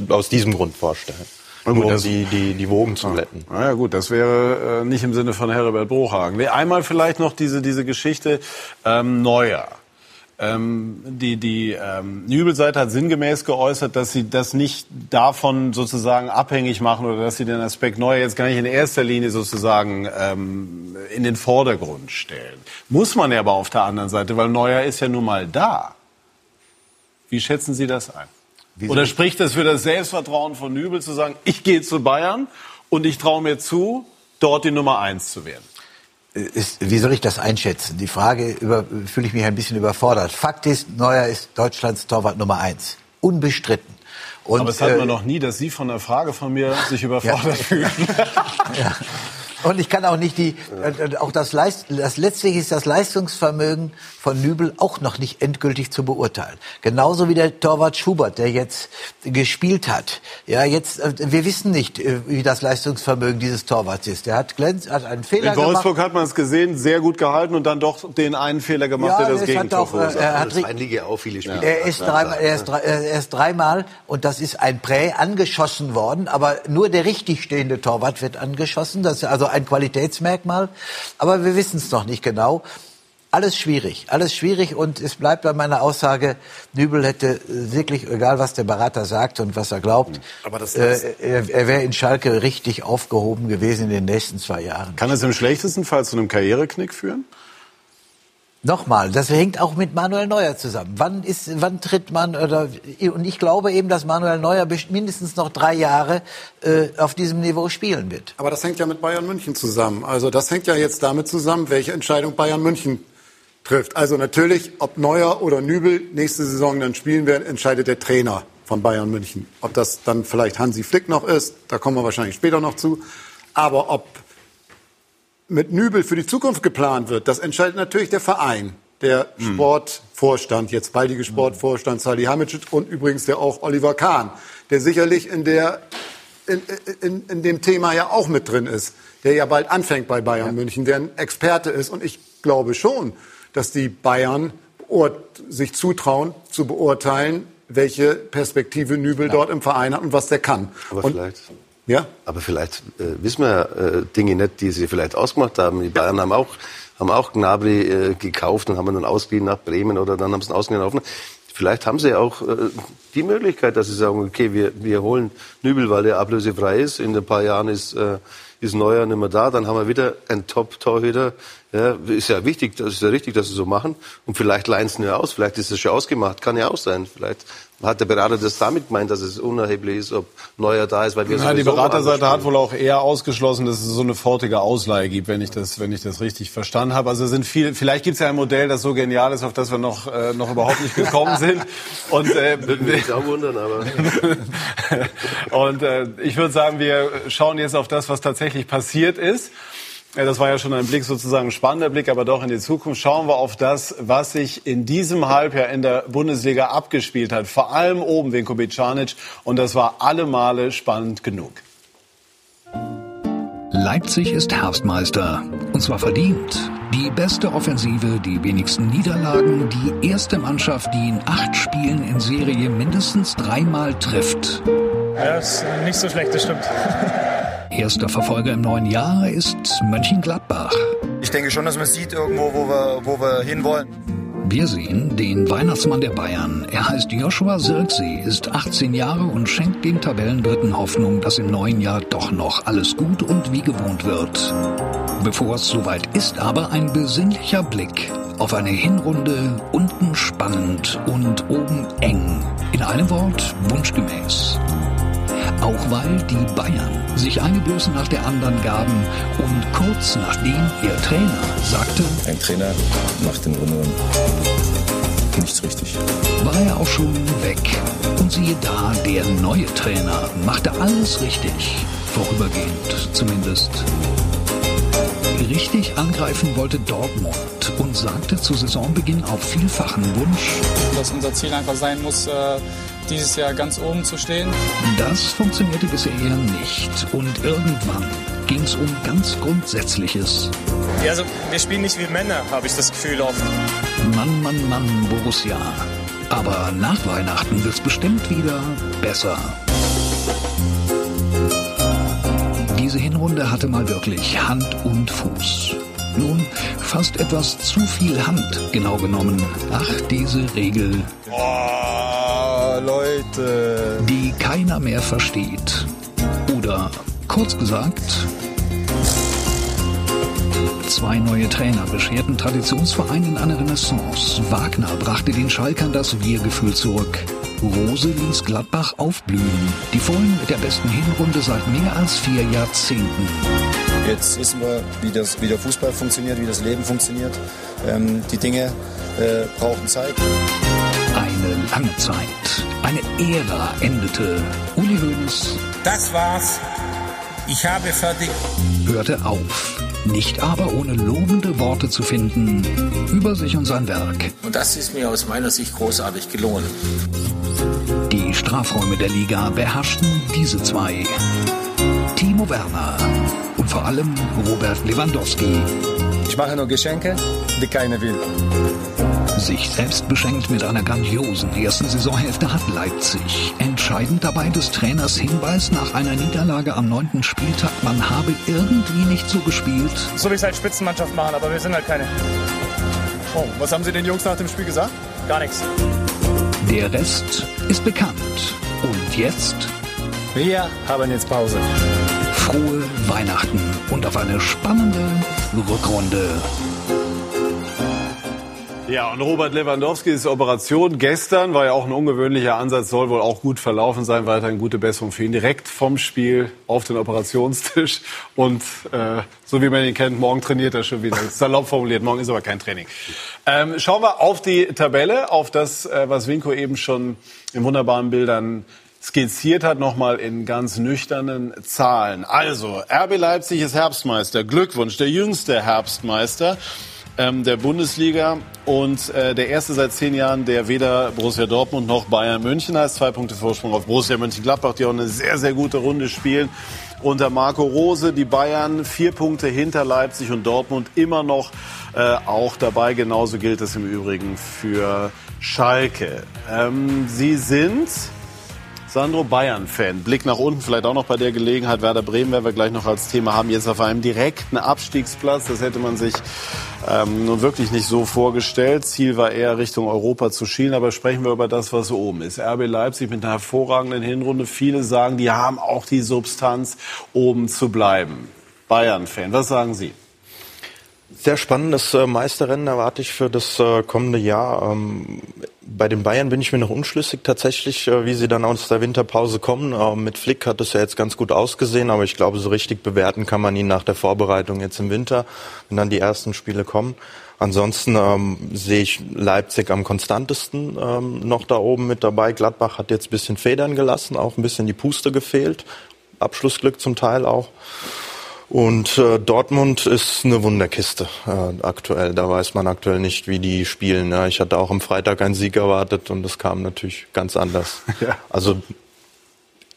aus diesem Grund vorstellen. Gut, nur um die, die, die Wogen zu glätten. Ah, ja gut, das wäre äh, nicht im Sinne von Herbert Bruchhagen. Einmal vielleicht noch diese, diese Geschichte ähm, Neuer. Ähm, die die ähm, Nübelseite hat sinngemäß geäußert, dass sie das nicht davon sozusagen abhängig machen oder dass sie den Aspekt Neuer jetzt gar nicht in erster Linie sozusagen ähm, in den Vordergrund stellen. Muss man ja aber auf der anderen Seite, weil Neuer ist ja nun mal da. Wie schätzen Sie das ein? Wieso? Oder spricht das für das Selbstvertrauen von Nübel zu sagen, ich gehe zu Bayern und ich traue mir zu, dort die Nummer eins zu werden? Ist, wie soll ich das einschätzen? Die Frage über, fühle ich mich ein bisschen überfordert. Fakt ist, Neuer ist Deutschlands Torwart Nummer eins. Unbestritten. Und, Aber es hat man äh, noch nie, dass Sie von der Frage von mir sich (laughs) überfordert (laughs) (laughs) ja. fühlen. ja. Und ich kann auch nicht die, äh, auch das, Leist, das letztlich ist das Leistungsvermögen von Nübel auch noch nicht endgültig zu beurteilen. Genauso wie der Torwart Schubert, der jetzt gespielt hat. Ja, jetzt, äh, wir wissen nicht, äh, wie das Leistungsvermögen dieses Torwarts ist. Der hat, glänz, hat einen Fehler gemacht. In Wolfsburg gemacht. hat man es gesehen, sehr gut gehalten und dann doch den einen Fehler gemacht, ja, der das Gegentor verursacht. Er hat, auch viele Spiele. Er ist dreimal, er ist, er ist dreimal und das ist ein Prä angeschossen worden, aber nur der richtig stehende Torwart wird angeschossen. Das ist also ein Qualitätsmerkmal. Aber wir wissen es noch nicht genau. Alles schwierig, alles schwierig und es bleibt bei meiner Aussage, Nübel hätte wirklich, egal was der Berater sagt und was er glaubt, das äh, er, er wäre in Schalke richtig aufgehoben gewesen in den nächsten zwei Jahren. Kann es im schlechtesten Fall zu einem Karriereknick führen? Nochmal, das hängt auch mit Manuel Neuer zusammen. Wann ist, wann tritt man oder und ich glaube eben, dass Manuel Neuer mindestens noch drei Jahre äh, auf diesem Niveau spielen wird. Aber das hängt ja mit Bayern München zusammen. Also das hängt ja jetzt damit zusammen, welche Entscheidung Bayern München trifft. Also natürlich, ob Neuer oder Nübel nächste Saison dann spielen werden, entscheidet der Trainer von Bayern München. Ob das dann vielleicht Hansi Flick noch ist, da kommen wir wahrscheinlich später noch zu. Aber ob mit Nübel für die Zukunft geplant wird, das entscheidet natürlich der Verein, der mhm. Sportvorstand, jetzt baldige Sportvorstand Salihamidzic und übrigens der auch Oliver Kahn, der sicherlich in der in, in, in dem Thema ja auch mit drin ist, der ja bald anfängt bei Bayern ja. München, der ein Experte ist. Und ich glaube schon, dass die Bayern sich zutrauen zu beurteilen, welche Perspektive Nübel ja. dort im Verein hat und was der kann. Aber und, vielleicht. Ja? Aber vielleicht äh, wissen wir äh, Dinge nicht, die sie vielleicht ausgemacht haben. Die Bayern haben auch, haben auch Gnabry äh, gekauft und haben ihn dann ausgeliehen nach Bremen oder dann haben sie ihn ausgeliehen. Vielleicht haben sie auch äh, die Möglichkeit, dass sie sagen, okay, wir, wir holen Nübel, weil der ablösefrei ist. In ein paar Jahren ist, äh, ist Neuer nicht mehr da. Dann haben wir wieder einen Top-Torhüter. Ja, ist ja wichtig, das ist ja richtig, dass sie so machen. Und vielleicht leihen sie nur aus. Vielleicht ist das schon ausgemacht. Kann ja auch sein. Vielleicht hat der Berater das damit gemeint, dass es unerheblich ist, ob Neuer da ist, weil wir ja, die Beraterseite hat wohl auch eher ausgeschlossen, dass es so eine fortige Ausleihe gibt, wenn ich das, wenn ich das richtig verstanden habe. Also sind viel, vielleicht gibt es ja ein Modell, das so genial ist, auf das wir noch, äh, noch überhaupt nicht gekommen (laughs) sind. Und äh, würde mich auch wundern, aber (laughs) und äh, ich würde sagen, wir schauen jetzt auf das, was tatsächlich passiert ist. Ja, das war ja schon ein Blick, sozusagen ein spannender Blick, aber doch in die Zukunft. Schauen wir auf das, was sich in diesem Halbjahr in der Bundesliga abgespielt hat. Vor allem oben Vinko Bicanic. Und das war alle Male spannend genug. Leipzig ist Herbstmeister. Und zwar verdient. Die beste Offensive, die wenigsten Niederlagen, die erste Mannschaft, die in acht Spielen in Serie mindestens dreimal trifft. Ja, ist nicht so schlecht, das stimmt. (laughs) Erster Verfolger im neuen Jahr ist Mönchengladbach. Ich denke schon, dass man sieht irgendwo, wo wir, wo wir hinwollen. Wir sehen den Weihnachtsmann der Bayern. Er heißt Joshua Sirksee, ist 18 Jahre und schenkt dem Tabellendritten Hoffnung, dass im neuen Jahr doch noch alles gut und wie gewohnt wird. Bevor es soweit ist, aber ein besinnlicher Blick auf eine Hinrunde unten spannend und oben eng. In einem Wort wunschgemäß. Auch weil die Bayern sich eine Blöße nach der anderen gaben und kurz nachdem ihr Trainer sagte, ein Trainer macht im Grunde nichts richtig. War er auch schon weg. Und siehe da, der neue Trainer machte alles richtig. Vorübergehend zumindest. Richtig angreifen wollte Dortmund und sagte zu Saisonbeginn auf vielfachen Wunsch, dass unser Ziel einfach sein muss, äh, dieses Jahr ganz oben zu stehen. Das funktionierte bisher eher nicht. Und irgendwann ging es um ganz Grundsätzliches. Ja, also wir spielen nicht wie Männer, habe ich das Gefühl oft. Mann, Mann, Mann, Borussia. Aber nach Weihnachten wird es bestimmt wieder besser. Diese Hinrunde hatte mal wirklich Hand und Fuß. Nun, fast etwas zu viel Hand, genau genommen. Ach, diese Regel. Oh, Leute. Die keiner mehr versteht. Oder, kurz gesagt, Zwei neue Trainer bescherten Traditionsvereinen eine Renaissance. Wagner brachte den Schalkern das Wir-Gefühl zurück. Rose ließ Gladbach aufblühen. Die Fohlen mit der besten Hinrunde seit mehr als vier Jahrzehnten. Jetzt wissen wir, wie, das, wie der Fußball funktioniert, wie das Leben funktioniert. Ähm, die Dinge äh, brauchen Zeit. Eine lange Zeit, eine Ära endete. Uli Hoeneß. Das war's. Ich habe fertig. Hörte auf. Nicht aber ohne lobende Worte zu finden über sich und sein Werk. Und das ist mir aus meiner Sicht großartig gelungen. Die Strafräume der Liga beherrschten diese zwei. Timo Werner und vor allem Robert Lewandowski. Ich mache nur Geschenke, die keiner will. Sich selbst beschenkt mit einer grandiosen ersten Saisonhälfte hat Leipzig. Entscheidend dabei des Trainers Hinweis nach einer Niederlage am neunten Spieltag, man habe irgendwie nicht so gespielt. So wie es halt Spitzenmannschaft machen, aber wir sind halt keine. Oh, was haben Sie den Jungs nach dem Spiel gesagt? Gar nichts. Der Rest ist bekannt. Und jetzt? Wir haben jetzt Pause. Frohe Weihnachten und auf eine spannende Rückrunde. Ja, und Robert Lewandowskis Operation gestern war ja auch ein ungewöhnlicher Ansatz, soll wohl auch gut verlaufen sein. Weiterhin gute Besserung für ihn. Direkt vom Spiel auf den Operationstisch. Und äh, so wie man ihn kennt, morgen trainiert er schon wieder. Salopp formuliert, morgen ist aber kein Training. Ähm, schauen wir auf die Tabelle, auf das, äh, was Winko eben schon in wunderbaren Bildern skizziert hat, nochmal in ganz nüchternen Zahlen. Also, RB Leipzig ist Herbstmeister. Glückwunsch, der jüngste Herbstmeister. Ähm, der Bundesliga und äh, der erste seit zehn Jahren, der weder Borussia Dortmund noch Bayern München heißt. Zwei Punkte Vorsprung auf Borussia Mönchengladbach, die auch eine sehr, sehr gute Runde spielen. Unter Marco Rose die Bayern vier Punkte hinter Leipzig und Dortmund immer noch äh, auch dabei. Genauso gilt es im Übrigen für Schalke. Ähm, sie sind Sandro Bayern-Fan. Blick nach unten, vielleicht auch noch bei der Gelegenheit. Werder Bremen werden wir gleich noch als Thema haben. Jetzt auf einem direkten Abstiegsplatz. Das hätte man sich ähm, nun wirklich nicht so vorgestellt. Ziel war eher Richtung Europa zu schielen. Aber sprechen wir über das, was oben ist. RB Leipzig mit einer hervorragenden Hinrunde. Viele sagen, die haben auch die Substanz, oben zu bleiben. Bayern-Fan, was sagen Sie? Sehr spannendes äh, Meisterrennen erwarte ich für das äh, kommende Jahr. Ähm, bei den Bayern bin ich mir noch unschlüssig tatsächlich, äh, wie sie dann aus der Winterpause kommen. Äh, mit Flick hat es ja jetzt ganz gut ausgesehen, aber ich glaube, so richtig bewerten kann man ihn nach der Vorbereitung jetzt im Winter, wenn dann die ersten Spiele kommen. Ansonsten ähm, sehe ich Leipzig am konstantesten ähm, noch da oben mit dabei. Gladbach hat jetzt ein bisschen Federn gelassen, auch ein bisschen die Puste gefehlt. Abschlussglück zum Teil auch. Und äh, Dortmund ist eine Wunderkiste äh, aktuell. Da weiß man aktuell nicht, wie die spielen. Ja, ich hatte auch am Freitag einen Sieg erwartet und das kam natürlich ganz anders. (laughs) Ja. Also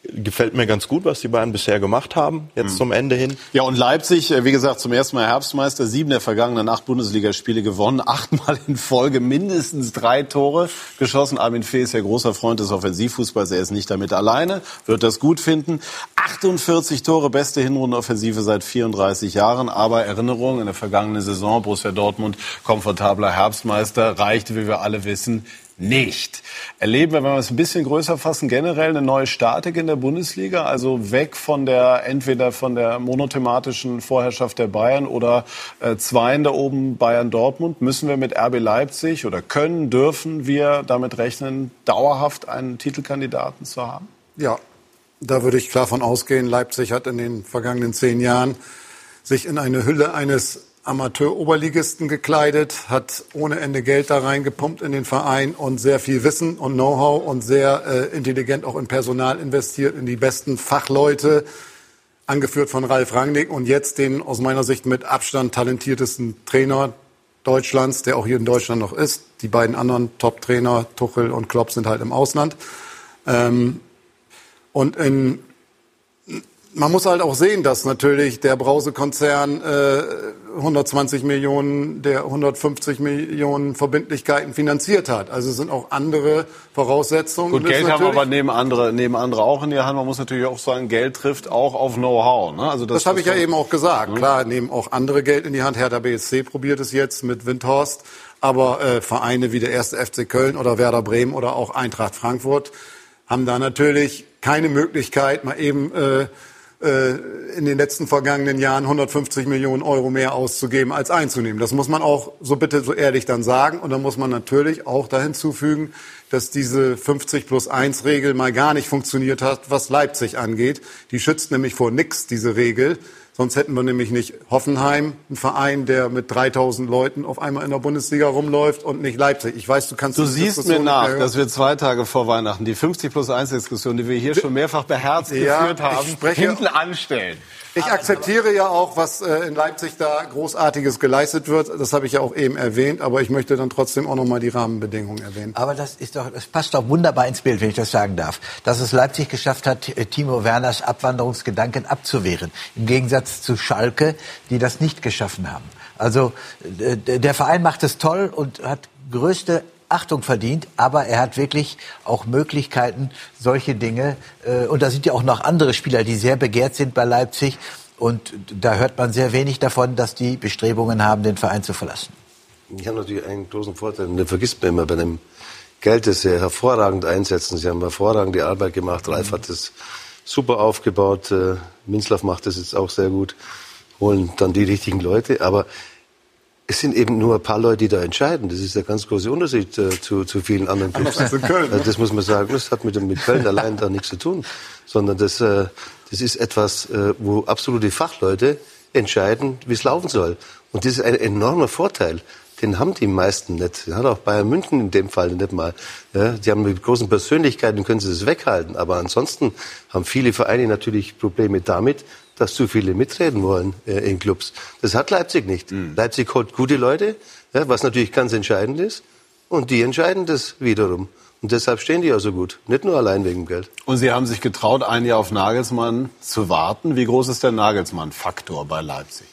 gefällt mir ganz gut, was die beiden bisher gemacht haben, jetzt mhm. zum Ende hin. Ja, und Leipzig, äh, wie gesagt, zum ersten Mal Herbstmeister, sieben der vergangenen acht Bundesligaspiele gewonnen, (laughs) achtmal in Folge mindestens drei Tore geschossen. Armin Fee ist ja großer Freund des Offensivfußballs, er ist nicht damit alleine, wird das gut finden. 48 Tore, beste Hinrundenoffensive seit 34 Jahren, aber Erinnerung, in der vergangenen Saison Borussia Dortmund komfortabler Herbstmeister, reichte, wie wir alle wissen, nicht. Erleben wir, wenn wir es ein bisschen größer fassen, generell eine neue Statik in der Bundesliga? Also weg von der, entweder von der monothematischen Vorherrschaft der Bayern oder äh, Zweien da oben Bayern-Dortmund. Müssen wir mit RB Leipzig oder können, dürfen wir damit rechnen, dauerhaft einen Titelkandidaten zu haben? Ja, da würde ich klar von ausgehen. Leipzig hat in den vergangenen zehn Jahren sich in eine Hülle eines Amateur-Oberligisten gekleidet, hat ohne Ende Geld da reingepumpt in den Verein und sehr viel Wissen und Know-how und sehr äh, intelligent auch in Personal investiert, in die besten Fachleute, angeführt von Ralf Rangnick und jetzt den aus meiner Sicht mit Abstand talentiertesten Trainer Deutschlands, der auch hier in Deutschland noch ist. Die beiden anderen Top-Trainer, Tuchel und Klopp, sind halt im Ausland. Ähm, und in man muss halt auch sehen, dass natürlich der Brause-Konzern äh, 120 Millionen der 150 Millionen Verbindlichkeiten finanziert hat. Also es sind auch andere Voraussetzungen. Gut, Geld haben aber neben andere, neben andere auch in der Hand. Man muss natürlich auch sagen, Geld trifft auch auf Know-how. Ne? Also das, das habe ich ja eben auch gesagt. Mhm. Klar, nehmen auch andere Geld in die Hand. Hertha BSC probiert es jetzt mit Windhorst. Aber äh, Vereine wie der erste FC Köln oder Werder Bremen oder auch Eintracht Frankfurt haben da natürlich keine Möglichkeit, mal eben äh, in den letzten vergangenen Jahren 150 Millionen Euro mehr auszugeben als einzunehmen. Das muss man auch so bitte so ehrlich dann sagen. Und dann muss man natürlich auch da hinzufügen, dass diese 50 plus 1 Regel mal gar nicht funktioniert hat, was Leipzig angeht. Die schützt nämlich vor nichts, diese Regel. Sonst hätten wir nämlich nicht Hoffenheim, ein Verein, der mit 3000 Leuten auf einmal in der Bundesliga rumläuft und nicht Leipzig. Ich weiß, du kannst Du siehst mir nach, dass wir zwei Tage vor Weihnachten die 50 plus 1 Diskussion, die wir hier schon mehrfach beherzt ja, geführt haben, hinten anstellen. Ich akzeptiere ja auch, was äh, in Leipzig da Großartiges geleistet wird. Das habe ich ja auch eben erwähnt, aber ich möchte dann trotzdem auch noch mal die Rahmenbedingungen erwähnen. Aber das ist doch, das passt doch wunderbar ins Bild, wenn ich das sagen darf, dass es Leipzig geschafft hat, äh, Timo Werners Abwanderungsgedanken abzuwehren, im Gegensatz zu Schalke, die das nicht geschaffen haben. Also äh, der Verein macht es toll und hat größte Achtung verdient, aber er hat wirklich auch Möglichkeiten, solche Dinge. Äh, und da sind ja auch noch andere Spieler, die sehr begehrt sind bei Leipzig. Und da hört man sehr wenig davon, dass die Bestrebungen haben, den Verein zu verlassen. Ich habe natürlich einen großen Vorteil, den vergisst man immer bei dem Geld, das sie hervorragend einsetzen. Sie haben hervorragende Arbeit gemacht. Ralf hat das super aufgebaut. Äh, Minzlaff macht das jetzt auch sehr gut. Holen dann die richtigen Leute. Aber es sind eben nur ein paar Leute, die da entscheiden. Das ist der ganz große Unterschied äh, zu, zu vielen anderen Clubs. Anders Köln, ne? Das muss man sagen. Das hat mit, mit Köln allein da nichts zu tun. Sondern das, äh, das ist etwas, äh, wo absolute Fachleute entscheiden, wie es laufen soll. Und das ist ein enormer Vorteil. Den haben die meisten nicht. Den hat auch Bayern München in dem Fall nicht mal. Ja, die haben mit großen Persönlichkeiten, können sie das weghalten. Aber ansonsten haben viele Vereine natürlich Probleme damit, dass zu viele mitreden wollen äh, in Clubs. Das hat Leipzig nicht. Mhm. Leipzig holt gute Leute, ja, was natürlich ganz entscheidend ist. Und die entscheiden das wiederum. Und deshalb stehen die ja so gut. Nicht nur allein wegen Geld. Und Sie haben sich getraut, ein Jahr auf Nagelsmann zu warten. Wie groß ist der Nagelsmann-Faktor bei Leipzig?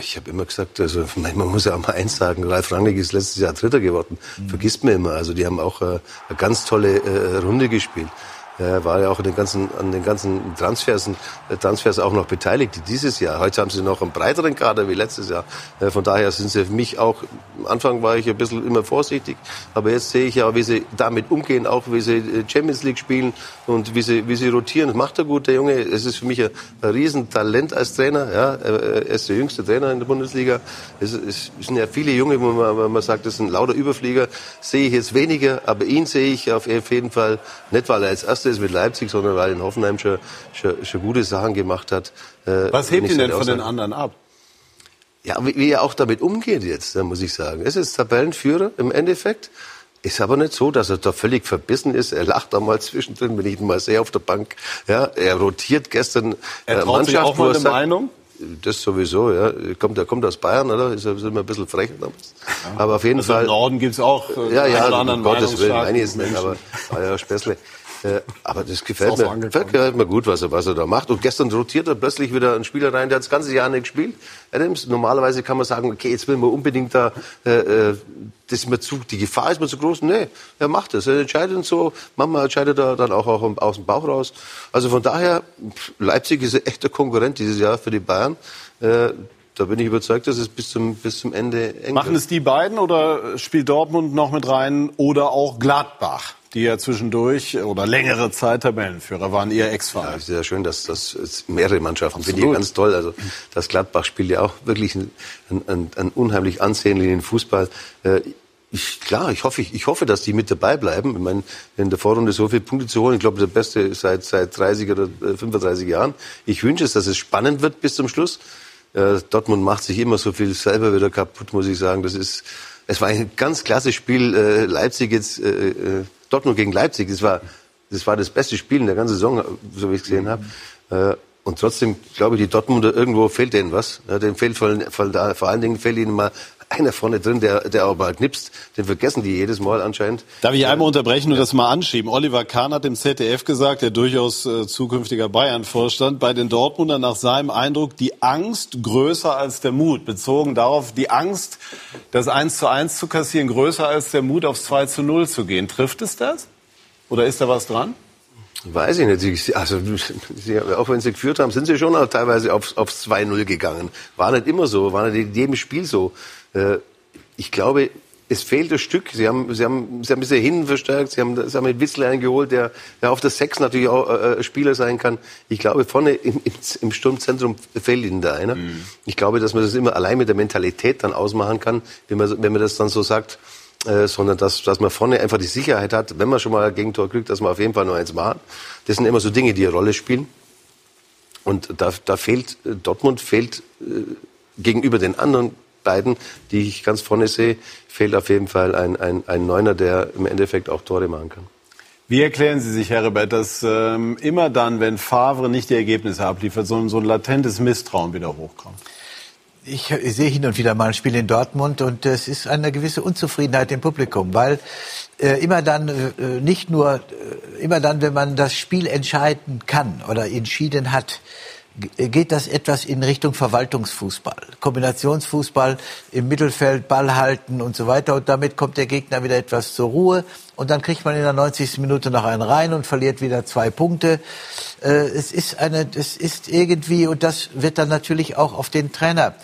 Ich habe immer gesagt, also (laughs) man muss ja auch mal eins sagen, Ralf Rangnick ist letztes Jahr Dritter geworden. Mhm. Vergisst man immer. Also die haben auch äh, eine ganz tolle äh, Runde gespielt. Er war ja auch an den ganzen, an den ganzen Transfers, äh, Transfers auch noch beteiligt dieses Jahr. Heute haben sie noch einen breiteren Kader wie letztes Jahr. Äh, von daher sind sie für mich auch, am Anfang war ich ein bisschen immer vorsichtig, aber jetzt sehe ich ja, wie sie damit umgehen, auch wie sie äh, Champions League spielen und wie sie, wie sie rotieren. Das macht er gut, der Junge. Es ist für mich ein, Riesentalent als Trainer. Ja, er ist der jüngste Trainer in der Bundesliga. Es, es sind ja viele Junge, wo man, man sagt, das ist ein lauter Überflieger. Sehe ich jetzt weniger, aber ihn sehe ich auf jeden Fall nicht, weil er als erster ist mit Leipzig, sondern weil in Hoffenheim schon, schon, schon gute Sachen gemacht hat. Äh, Was hebt ihn denn von den anderen ab? Ja, wie, wie er auch damit umgeht jetzt, muss ich sagen. Es ist Tabellenführer im Endeffekt. Ist aber nicht so, dass er da völlig verbissen ist. Er lacht da mal (laughs) zwischendrin, wenn ich ihn mal sehe auf der Bank. Ja, er rotiert gestern er traut Mannschaft. Sich auch mal eine sagt, Meinung? Das sowieso, ja. Kommt, er kommt aus Bayern, oder? Ist er immer ein bisschen frech. Ja. Aber auf jeden also Fall. Im Norden gibt's auch äh, ja, ja, um Gottes Willen, meine ich jetzt nicht, aber war ja Späßle. Äh, aber das gefällt mir, gefällt mir gut, was er, was er da macht. Und gestern rotiert er plötzlich wieder einen Spieler rein, der hat das ganze Jahr nicht gespielt. Adams, normalerweise kann man sagen, okay, jetzt will man unbedingt da, äh, äh das ist mir zu, die Gefahr ist mir zu groß. Nee, er macht es. Er entscheidet so. Manchmal entscheidet er dann auch, auch aus dem Bauch raus. Also von daher, Leipzig ist ein echter Konkurrent dieses Jahr für die Bayern. Äh, da bin ich überzeugt, dass es bis zum, bis zum Ende eng Machen es die beiden oder spielt Dortmund noch mit rein oder auch Gladbach? Die ja zwischendurch oder längere Zeit Tabellenführer waren, ihr Ex-Verein. Ja, sehr schön, dass das mehrere Mannschaften finde ich ganz toll. Also das Gladbach spielt ja auch wirklich einen, einen, einen unheimlich ansehnlichen Fußball. Äh, ich, klar, ich hoffe, ich, hoffe, dass die mit dabei bleiben. Ich meine, in der Vorrunde so viele Punkte zu holen, ich glaube, der Beste seit, seit 30 oder 35 äh, Jahren. Ich wünsche es, dass es spannend wird bis zum Schluss. Äh, Dortmund macht sich immer so viel selber wieder kaputt, muss ich sagen. Das ist, es war ein ganz klasse Spiel. Äh, Leipzig jetzt, äh, äh Dortmund gegen Leipzig, das war, das war das beste Spiel in der ganzen Saison, so wie ich es gesehen habe. Äh, und trotzdem glaube ich, die Dortmunder irgendwo fehlt denen was. Ja, denen fehlt vor, vor, vor allen Dingen fehlt ihnen mal einer vorne drin, der, der mal knipst. Den vergessen die jedes Mal anscheinend. Darf ich einmal unterbrechen und das mal anschieben? Oliver Kahn hat im ZDF gesagt, der durchaus äh, zukünftiger Bayern-Vorstand, bei den Dortmundern nach seinem Eindruck die Angst größer als der Mut. Bezogen darauf, die Angst, das 1 zu 1 zu kassieren, größer als der Mut, aufs 2 zu 0 zu gehen. Trifft es das? Oder ist da was dran? Weiß ich nicht. Also, auch wenn sie geführt haben, sind sie schon auch teilweise aufs, aufs 2-0 gegangen. War nicht immer so, war nicht in jedem Spiel so. Äh, ich glaube, es fehlt ein Stück. Sie haben, sie haben, sie haben ein bisschen hinten verstärkt. Sie haben, sie haben mit Witzel eingeholt, der, der auf der Sechs natürlich auch äh, Spieler sein kann. Ich glaube, vorne im, im, im Sturmzentrum fehlt ihnen da einer. Mhm. Ich glaube, dass man das immer allein mit der Mentalität dann ausmachen kann, wenn man, wenn man das dann so sagt. Äh, sondern dass, dass man vorne einfach die Sicherheit hat, wenn man schon mal ein Gegentor kriegt, dass man auf jeden Fall nur eins macht. Das sind immer so Dinge, die eine Rolle spielen. Und da, da fehlt, äh, Dortmund fehlt äh, gegenüber den anderen beiden, die ich ganz vorne sehe, fehlt auf jeden Fall ein, ein, ein Neuner, der im Endeffekt auch Tore machen kann. Wie erklären Sie sich, Herr Rebert, dass ähm, immer dann, wenn Favre nicht die Ergebnisse abliefert, so, so ein latentes Misstrauen wieder hochkommt? Ich, ich sehe hin und wieder mal ein Spiel in Dortmund und es ist eine gewisse Unzufriedenheit im Publikum, weil äh, immer dann äh, nicht nur äh, immer dann, wenn man das Spiel entscheiden kann oder entschieden hat, geht das etwas in Richtung Verwaltungsfußball, Kombinationsfußball im Mittelfeld, Ball halten und so weiter. Und damit kommt der Gegner wieder etwas zur Ruhe. Und dann kriegt man in der 90. Minute noch einen rein und verliert wieder zwei Punkte. Äh, es ist eine, es ist irgendwie, und das wird dann natürlich auch auf den Trainer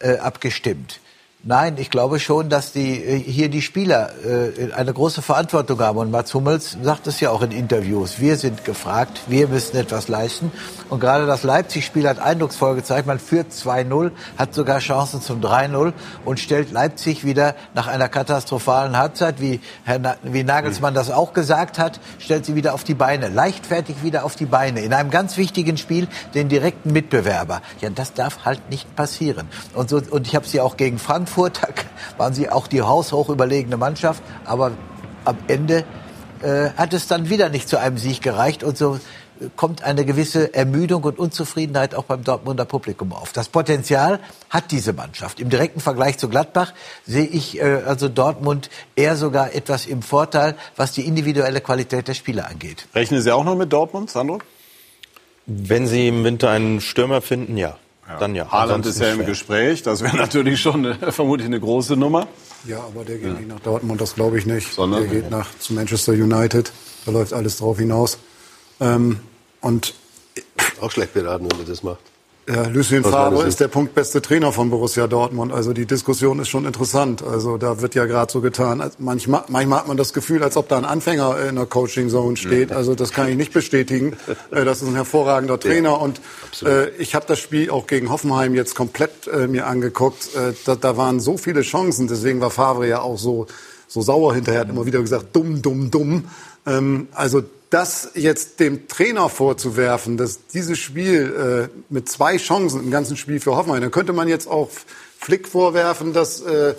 äh, abgestimmt. Nein, ich glaube schon, dass die, äh, hier die Spieler äh, eine große Verantwortung haben. Und Mats Hummels sagt es ja auch in Interviews. Wir sind gefragt, wir müssen etwas leisten. Und gerade das Leipzig-Spiel hat eindrucksvoll gezeigt, man führt 2-0, hat sogar Chancen zum 3-0 und stellt Leipzig wieder nach einer katastrophalen Halbzeit, wie, Herr Na wie Nagelsmann das auch gesagt hat, stellt sie wieder auf die Beine, leichtfertig wieder auf die Beine, in einem ganz wichtigen Spiel den direkten Mitbewerber. Ja, das darf halt nicht passieren. Und, so, und ich habe sie auch gegen Frankfurt Frankfurt waren sie auch die haushoch überlegene Mannschaft, aber am Ende äh, hat es dann wieder nicht zu einem Sieg gereicht und so kommt eine gewisse Ermüdung und Unzufriedenheit auch beim Dortmunder Publikum auf. Das Potenzial hat diese Mannschaft. Im direkten Vergleich zu Gladbach sehe ich äh, also Dortmund eher sogar etwas im Vorteil, was die individuelle Qualität der Spieler angeht. Rechnen Sie auch noch mit Dortmund, Sandro? Wenn Sie im Winter einen Stürmer finden, ja. Ja. Dann ja. Haaland ist ja im Gespräch. Das wäre (laughs) natürlich schon eine, vermutlich eine große Nummer. Ja, aber der geht ja. nicht nach Dortmund, das glaube ich nicht. Sondern? Der geht nach zu Manchester United. Da läuft alles drauf hinaus. Ähm, und auch schlecht beraten, wenn er das macht. Ja, Lucien Favre ist der punktbeste Trainer von Borussia Dortmund. Also die Diskussion ist schon interessant. Also da wird ja gerade so getan. Manchmal, manchmal hat man das Gefühl, als ob da ein Anfänger in der Coaching Zone steht. Also das kann ich nicht bestätigen. Äh, das ist ein hervorragender Trainer. Ja, und äh, ich habe das Spiel auch gegen Hoffenheim jetzt komplett äh, mir angeguckt. Äh, da, da waren so viele Chancen. Deswegen war Favre ja auch so, so sauer hinterher. Hat immer wieder gesagt, dumm, dumm, dumm. Ähm, also das jetzt dem Trainer vorzuwerfen, dass dieses Spiel äh, mit zwei Chancen im ganzen Spiel für Hoffenheim, dann könnte man jetzt auch Flick vorwerfen, dass äh,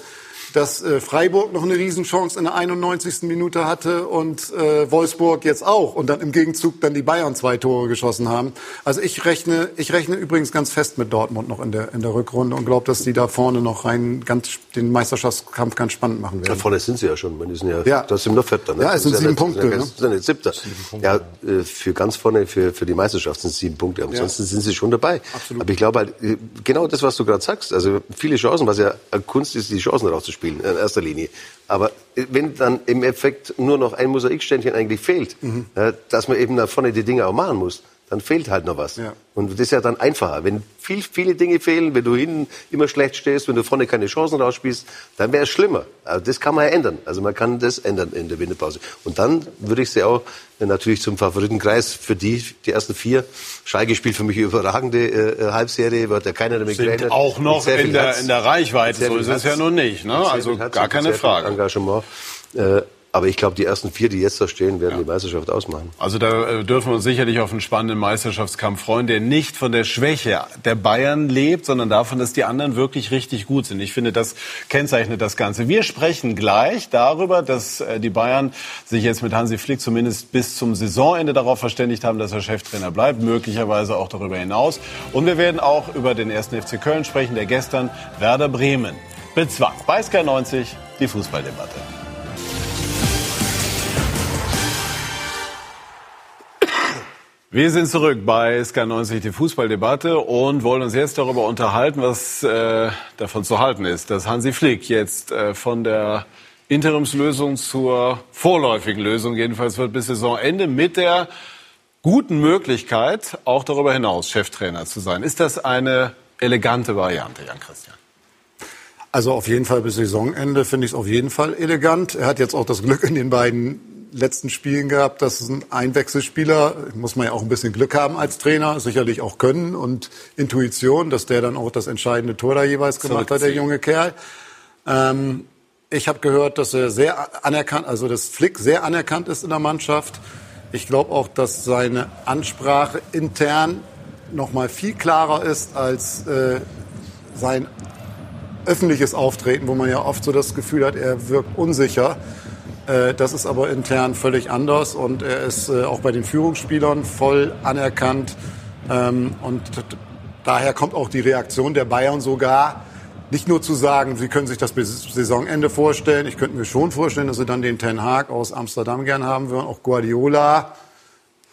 dass äh, Freiburg noch eine Riesenchance in der 91. Minute hatte und äh, Wolfsburg jetzt auch und dann im Gegenzug dann die Bayern zwei Tore geschossen haben. Also ich rechne, ich rechne übrigens ganz fest mit Dortmund noch in der in der Rückrunde und glaube, dass die da vorne noch rein ganz den Meisterschaftskampf ganz spannend machen werden. Da vorne sind sie ja schon, die sind ja, ja. das sind nur Vierter. Ne? Ja, es sind sieben Punkte. Ne? Das sind jetzt Siebter. Ja, äh, für ganz vorne für für die Meisterschaft sind es sieben Punkte. Ansonsten ja. sind sie schon dabei. Absolut. Aber ich glaube halt äh, genau das, was du gerade sagst. Also viele Chancen, was ja Kunst ist, die Chancen rauszuspielen spielen in erster Linie. Aber wenn dann im Effekt nur noch ein Mosaikständchen eigentlich fehlt, mhm. dass man eben nach vorne die Dinge auch machen muss, dann fehlt halt noch was. Ja. Und das ist ja dann einfacher. Wenn viel, viele Dinge fehlen, wenn du hinten immer schlecht stehst, wenn du vorne keine Chancen rausspielst, dann wäre es schlimmer. Also das kann man ja ändern. Also man kann das ändern in der Winterpause. Und dann würde ich sie auch natürlich zum Favoritenkreis für die, die ersten vier. Schalke spielt für mich überragende äh, Halbserie, wird ja keiner damit Sind gerechnet. auch noch in der, in der Reichweite, so ist es ja nun nicht. Ne? Also gar keine Frage. Engagement. Äh, aber ich glaube, die ersten vier, die jetzt da stehen, werden ja. die Meisterschaft ausmachen. Also da äh, dürfen wir uns sicherlich auf einen spannenden Meisterschaftskampf freuen, der nicht von der Schwäche der Bayern lebt, sondern davon, dass die anderen wirklich richtig gut sind. Ich finde, das kennzeichnet das Ganze. Wir sprechen gleich darüber, dass äh, die Bayern sich jetzt mit Hansi Flick zumindest bis zum Saisonende darauf verständigt haben, dass er Cheftrainer bleibt, möglicherweise auch darüber hinaus. Und wir werden auch über den ersten FC Köln sprechen, der gestern Werder Bremen bezwang. Bei Sky 90 die Fußballdebatte. Wir sind zurück bei SK90, die Fußballdebatte, und wollen uns jetzt darüber unterhalten, was äh, davon zu halten ist, dass Hansi Flick jetzt äh, von der Interimslösung zur vorläufigen Lösung jedenfalls wird bis Saisonende mit der guten Möglichkeit, auch darüber hinaus Cheftrainer zu sein. Ist das eine elegante Variante, Jan Christian? Also auf jeden Fall bis Saisonende finde ich es auf jeden Fall elegant. Er hat jetzt auch das Glück in den beiden letzten Spielen gehabt, dass ein Einwechselspieler, muss man ja auch ein bisschen Glück haben als Trainer, sicherlich auch Können und Intuition, dass der dann auch das entscheidende Tor da jeweils gemacht hat, der junge Kerl. Ähm, ich habe gehört, dass er sehr anerkannt, also dass Flick sehr anerkannt ist in der Mannschaft. Ich glaube auch, dass seine Ansprache intern noch mal viel klarer ist als äh, sein öffentliches Auftreten, wo man ja oft so das Gefühl hat, er wirkt unsicher. Äh, das ist aber intern völlig anders und er ist äh, auch bei den Führungsspielern voll anerkannt. Ähm, und daher kommt auch die Reaktion der Bayern sogar, nicht nur zu sagen, sie können sich das bis Saisonende vorstellen. Ich könnte mir schon vorstellen, dass sie dann den Ten Hag aus Amsterdam gern haben würden. Auch Guardiola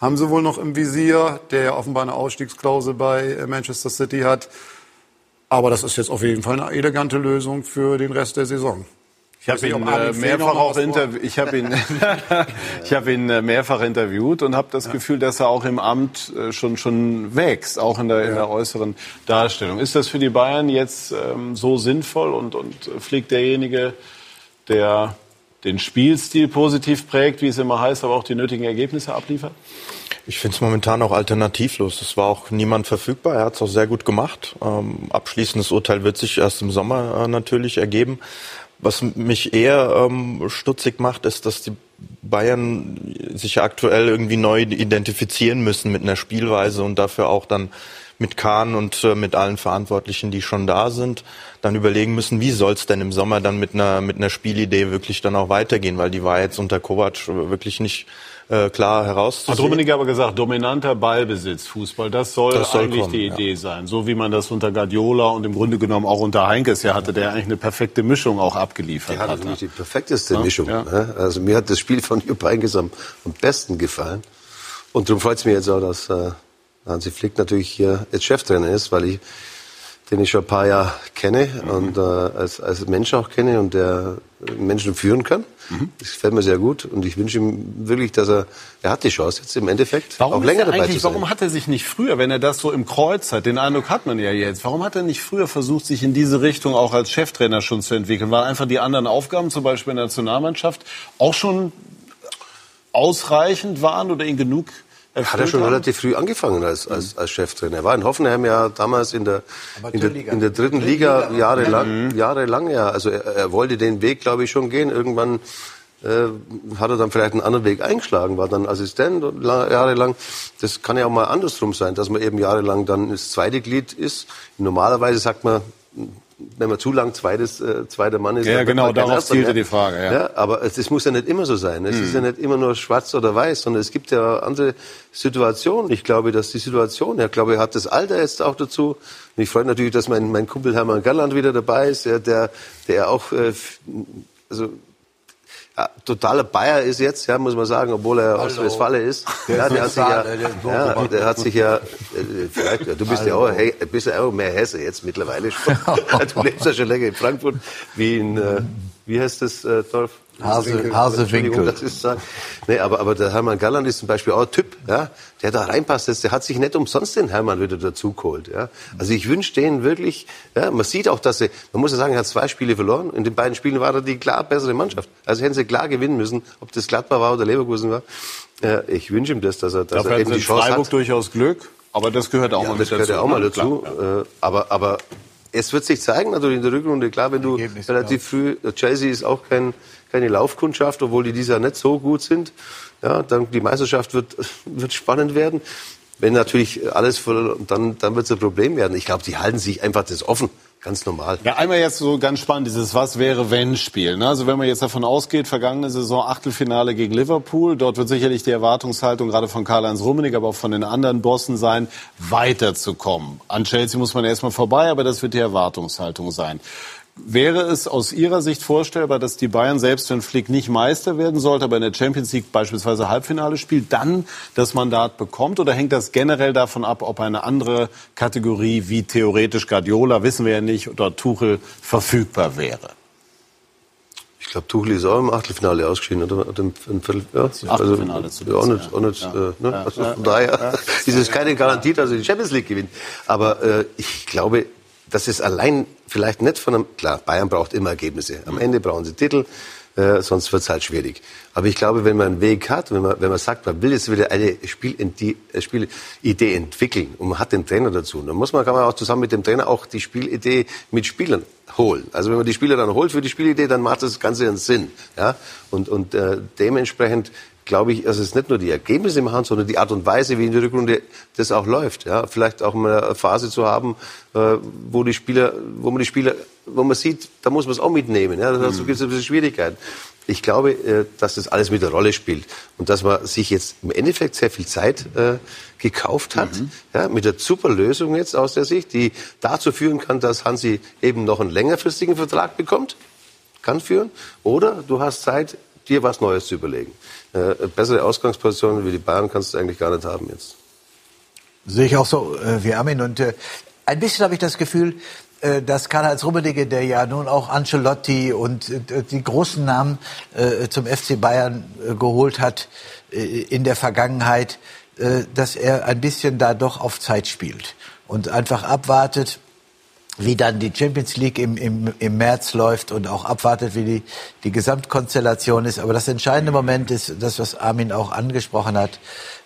haben sie wohl noch im Visier, der ja offenbar eine Ausstiegsklausel bei äh, Manchester City hat. Aber das ist jetzt auf jeden Fall eine elegante Lösung für den Rest der Saison. Ich habe ihn, äh, mehrfach auch ich habe ihn, (laughs) ich habe ihn äh, mehrfach interviewt und habe das ja. Gefühl, dass er auch im Amt äh, schon schon wächst, auch in der, ja. in der äußeren Darstellung. Ist das für die Bayern jetzt ähm, so sinnvoll und und fliegt derjenige, der den Spielstil positiv prägt, wie es immer heißt, aber auch die nötigen Ergebnisse abliefert? Ich finde es momentan auch alternativlos. Es war auch niemand verfügbar. Er hat es auch sehr gut gemacht. Ähm, abschließendes Urteil wird sich erst im Sommer äh, natürlich ergeben. Was mich eher ähm, stutzig macht, ist, dass die Bayern sich aktuell irgendwie neu identifizieren müssen mit einer Spielweise und dafür auch dann mit Kahn und äh, mit allen Verantwortlichen, die schon da sind, dann überlegen müssen, wie soll es denn im Sommer dann mit einer mit einer Spielidee wirklich dann auch weitergehen, weil die war jetzt unter Kovac wirklich nicht äh, klar herauszusehen. Hat Rummenigge aber gesagt, dominanter Ballbesitz, Fußball, das soll, Das soll eigentlich kommen, die ja. Idee sein. So wie man das unter Guardiola und im Grunde genommen auch unter Heinkes ja hatte, der eigentlich eine perfekte Mischung auch abgeliefert hat hat. natürlich die perfekteste Ja, Mischung. ja. ne? Also mir hat das Spiel von Jupp Heynckes am, am besten gefallen. Und darum freut es mich jetzt auch, dass äh, Hansi Flick natürlich hier jetzt Cheftrainer ist, weil ich den ich schon ein paar Jahre kenne und äh, als, als Mensch auch kenne und der Menschen führen kann. Das gefällt mir sehr gut und ich wünsche ihm wirklich, dass er, er hat die Chance jetzt im Endeffekt Warum, auch länger er dabei zu sein. warum hat er sich nicht früher, wenn er das so im Kreuz hat, den Eindruck hat man ja jetzt, warum hat er nicht früher versucht, sich in diese Richtung auch als Cheftrainer schon zu entwickeln? Weil einfach die anderen Aufgaben, zum Beispiel in der Nationalmannschaft, auch schon ausreichend waren oder ihn genug erfüllt Hat er schon haben? relativ früh angefangen als, als, als Cheftrainer. Er war in Hoffenheim ja damals in der, in der, in der dritten Liga jahrelang, jahrelang ja. Also er, er wollte den Weg, glaube ich, schon gehen. Irgendwann äh, hat er dann vielleicht einen anderen Weg eingeschlagen, war dann Assistent jahrelang. Das kann ja auch mal andersrum sein, dass man eben jahrelang dann das zweite Glied ist. Normalerweise sagt man, wenn man zu lang zweites, äh, zweiter Mann ist, Ja, genau, darauf zielte die Frage, ja. aber es, es muss ja nicht immer so sein. Es ist ja nicht immer nur schwarz oder weiß, sondern es gibt ja andere Situationen. Ich glaube, dass die Situation, ja, glaube, er hat das Alter jetzt auch dazu. Und ich freue mich natürlich, dass mein, mein Kumpel Hermann Galland wieder dabei ist, der, der, der auch, äh, also, ja, totaler Bayer ist jetzt, ja, muss man sagen, obwohl er aus Westfale ist. (laughs) Der ja, ist der hat sich ja, der ja, der hat sich ja, äh, vielleicht, ja, du bist ja auch, hey, bist ja auch mehr Hesse jetzt mittlerweile schon. (laughs) (laughs) du lebst ja schon länger in Frankfurt, wie in, äh, wie heißt das äh, Dorf? Hase- Hasewinkel. Das ist. Nee, aber, aber der Hermann Galland ist zum Beispiel auch ein Typ, ja, der da reinpasst. Der hat sich nicht umsonst den Hermann wieder dazu geholt. Ja. Also ich wünsche denen wirklich, ja, man sieht auch, dass sie, man muss ja sagen, er hat zwei Spiele verloren. In den beiden Spielen war er die klar bessere Mannschaft. Also hätten sie klar gewinnen müssen, ob das Gladbach war oder Leverkusen war. Ja, ich wünsche ihm das, dass er, dass Dafür er hat eben die Chance Freiburg hat. durchaus Glück, aber das gehört auch Ja, mal das mit gehört dazu. ja auch mal ne? dazu. Klar, Äh, aber, aber es wird sich zeigen, natürlich in der Rückrunde. Klar, wenn du relativ früh, Chelsea ist auch kein, keine Laufkundschaft, obwohl die dieses Jahr nicht so gut sind. Ja, dann die Meisterschaft wird, (laughs) wird spannend werden. Wenn natürlich alles voll, dann, dann wird es ein Problem werden. Ich glaube, die halten sich einfach das offen. Ganz normal. Ja, einmal jetzt so ganz spannend, dieses Was wäre wenn Spiel. Ne? Also wenn man jetzt davon ausgeht, vergangene Saison Achtelfinale gegen Liverpool, dort wird sicherlich die Erwartungshaltung gerade von Karl-Heinz Rummenigge, aber auch von den anderen Bossen sein, weiterzukommen. An Chelsea muss man erstmal vorbei, aber das wird die Erwartungshaltung sein. Wäre es aus Ihrer Sicht vorstellbar, dass die Bayern, selbst wenn Flick nicht Meister werden sollte, aber in der Champions League beispielsweise Halbfinale spielt, dann das Mandat bekommt? Oder hängt das generell davon ab, ob eine andere Kategorie wie theoretisch Guardiola, wissen wir ja nicht, oder Tuchel verfügbar wäre? Ich glaube, Tuchel ist auch im Achtelfinale ausgeschieden, oder? Im, im Viertel, ja. Achtelfinale also, ja, auch nicht, ja. auch nicht, Ja. Äh, ne? Also von daher (laughs) ist es keine Garantie, dass er die Champions League gewinnt. Aber äh, ich glaube, dass es allein vielleicht nicht von einem, klar, Bayern braucht immer Ergebnisse. Am Ende brauchen sie Titel, äh, sonst wird es halt schwierig. Aber ich glaube, wenn man einen Weg hat, wenn man, wenn man sagt, man will jetzt wieder eine Spielidee, äh, Spielidee entwickeln und man hat den Trainer dazu, dann muss man, kann man auch zusammen mit dem Trainer auch die Spielidee mit Spielern holen. Also wenn man die Spieler dann holt für die Spielidee, dann macht das Ganze einen Sinn. Ja? Und, und äh, dementsprechend glaube ich, dass es nicht nur die Ergebnisse machen, sondern die Art und Weise, wie in der Rückrunde das auch läuft. Ja? Vielleicht auch mal eine Phase zu haben, äh, wo die Spieler, wo man die Spieler, wo man sieht, da muss man es auch mitnehmen. Ja? Dazu gibt es ein bisschen Schwierigkeiten. Ich glaube, äh, dass das alles mit der Rolle spielt und dass man sich jetzt im Endeffekt sehr viel Zeit äh, gekauft hat, ja, mit der super Lösung jetzt aus der Sicht, die dazu führen kann, dass Hansi eben noch einen längerfristigen Vertrag bekommt, kann führen, oder du hast Zeit, dir was Neues zu überlegen. Äh, bessere Ausgangspositionen wie die Bayern kannst du eigentlich gar nicht haben jetzt. Sehe ich auch so äh, wie Armin. Und äh, ein bisschen habe ich das Gefühl, äh, dass Karl-Heinz Rummenigge, der ja nun auch Ancelotti und äh, die großen Namen äh, zum FC Bayern äh, geholt hat äh, in der Vergangenheit, äh, dass er ein bisschen da doch auf Zeit spielt und einfach abwartet, wie dann die Champions League im, im, im März läuft und auch abwartet, wie die, die Gesamtkonstellation ist. Aber das entscheidende Moment ist das, was Armin auch angesprochen hat,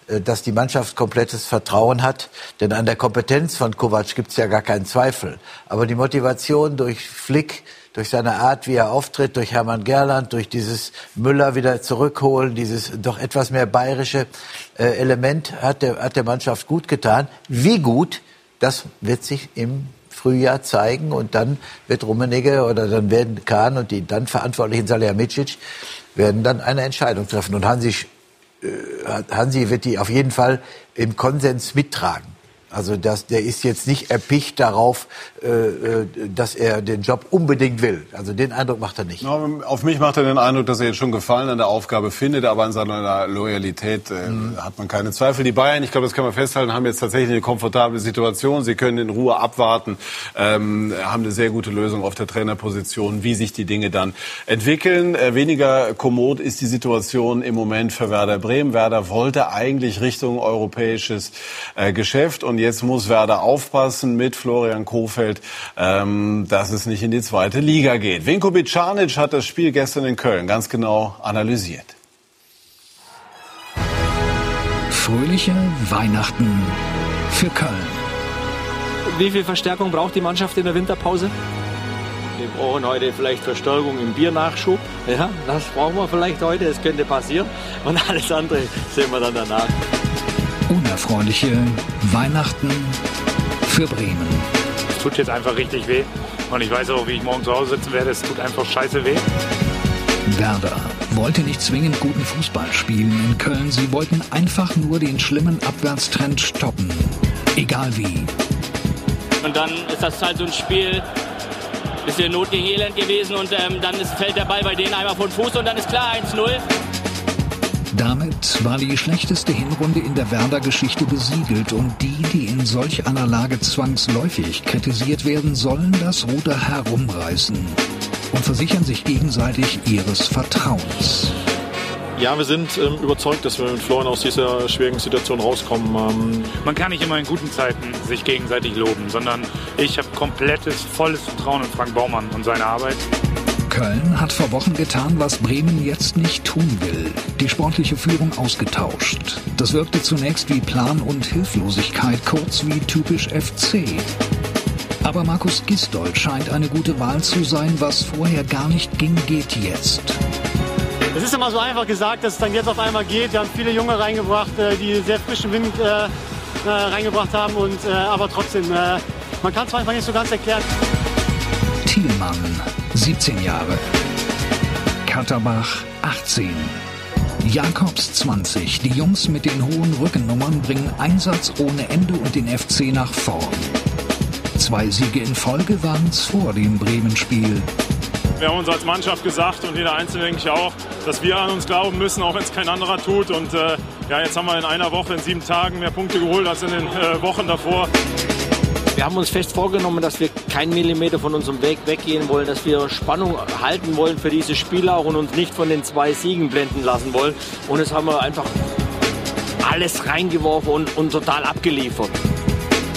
äh, dass die Mannschaft komplettes Vertrauen hat. Denn an der Kompetenz von Kovac gibt es ja gar keinen Zweifel. Aber die Motivation durch Flick, durch seine Art, wie er auftritt, durch Hermann Gerland, durch dieses Müller wieder zurückholen, dieses doch etwas mehr bayerische äh, Element hat der, hat der Mannschaft gut getan. Wie gut, das wird sich im Frühjahr zeigen und dann wird Rummenigge oder dann werden Kahn und die dann verantwortlichen Salihamidzic werden dann eine Entscheidung treffen. Und Hansi äh, Hansi wird die auf jeden Fall im Konsens mittragen. Also das, der ist jetzt nicht erpicht darauf, äh, äh, dass er den Job unbedingt will. Also den Eindruck macht er nicht. Auf mich macht er den Eindruck, dass er jetzt schon Gefallen an der Aufgabe findet, aber an seiner Loyalität äh, mhm. hat man keine Zweifel. Die Bayern, ich glaube, das kann man festhalten, haben jetzt tatsächlich eine komfortable Situation. Sie können in Ruhe abwarten, ähm, haben eine sehr gute Lösung auf der Trainerposition, wie sich die Dinge dann entwickeln. Äh, weniger kommod ist die Situation im Moment für Werder Bremen. Werder wollte eigentlich Richtung europäisches äh, Geschäft und jetzt muss Werder aufpassen mit Florian Kofeld, ähm, dass es nicht in die zweite Liga geht. Vinko Bicanic hat das Spiel gestern in Köln ganz genau analysiert. Fröhliche Weihnachten für Köln. Wie viel Verstärkung braucht die Mannschaft in der Winterpause? Wir brauchen heute vielleicht Verstärkung im Biernachschub. Ja, das brauchen wir vielleicht heute, es könnte passieren. Und alles andere sehen wir dann danach unerfreuliche Weihnachten für Bremen. Es tut jetzt einfach richtig weh. Und ich weiß auch, wie ich morgen zu Hause sitzen werde. Es tut einfach scheiße weh. Werder wollte nicht zwingend guten Fußball spielen in Köln. Sie wollten einfach nur den schlimmen Abwärtstrend stoppen. Egal wie. Und dann ist das halt so ein Spiel, bisschen Not gegen Elend gewesen und ähm, dann ist, fällt der Ball bei denen einmal von Fuß und dann ist klar 1-0. Damit war die schlechteste Hinrunde in der Werder-Geschichte besiegelt und die, die in solch einer Lage zwangsläufig kritisiert werden, sollen das Ruder herumreißen und versichern sich gegenseitig ihres Vertrauens. Ja, wir sind ähm, überzeugt, dass wir mit Florian aus dieser schwierigen Situation rauskommen. Ähm Man kann nicht immer in guten Zeiten sich gegenseitig loben, sondern ich habe komplettes, volles Vertrauen in Frank Baumann und seine Arbeit. Köln hat vor Wochen getan, was Bremen jetzt nicht tun will. Die sportliche Führung ausgetauscht. Das wirkte zunächst wie Plan und Hilflosigkeit, kurz wie typisch FC. Aber Markus Gisdol scheint eine gute Wahl zu sein. Was vorher gar nicht ging, geht jetzt. Es ist immer so einfach gesagt, dass es dann jetzt auf einmal geht. Wir haben viele Junge reingebracht, äh, die sehr frischen Wind äh, äh, reingebracht haben. Und, aber trotzdem, man kann es manchmal nicht so ganz erklären. Thielmann 17 Jahre. Katterbach 18. Jakobs 20. Die Jungs mit den hohen Rückennummern bringen Einsatz ohne Ende und den FC nach vorn. Zwei Siege in Folge waren es vor dem Bremen-Spiel. Wir haben uns als Mannschaft gesagt und jeder Einzelne denke ich auch, dass wir an uns glauben müssen, auch wenn es kein anderer tut. Und äh, ja, jetzt haben wir in einer Woche, in sieben Tagen mehr Punkte geholt als in den äh, Wochen davor. Wir haben uns fest vorgenommen, dass wir keinen Millimeter von unserem Weg weggehen wollen, dass wir Spannung halten wollen für diese Spiele auch und uns nicht von den zwei Siegen blenden lassen wollen. Und jetzt haben wir einfach alles reingeworfen und, und total abgeliefert.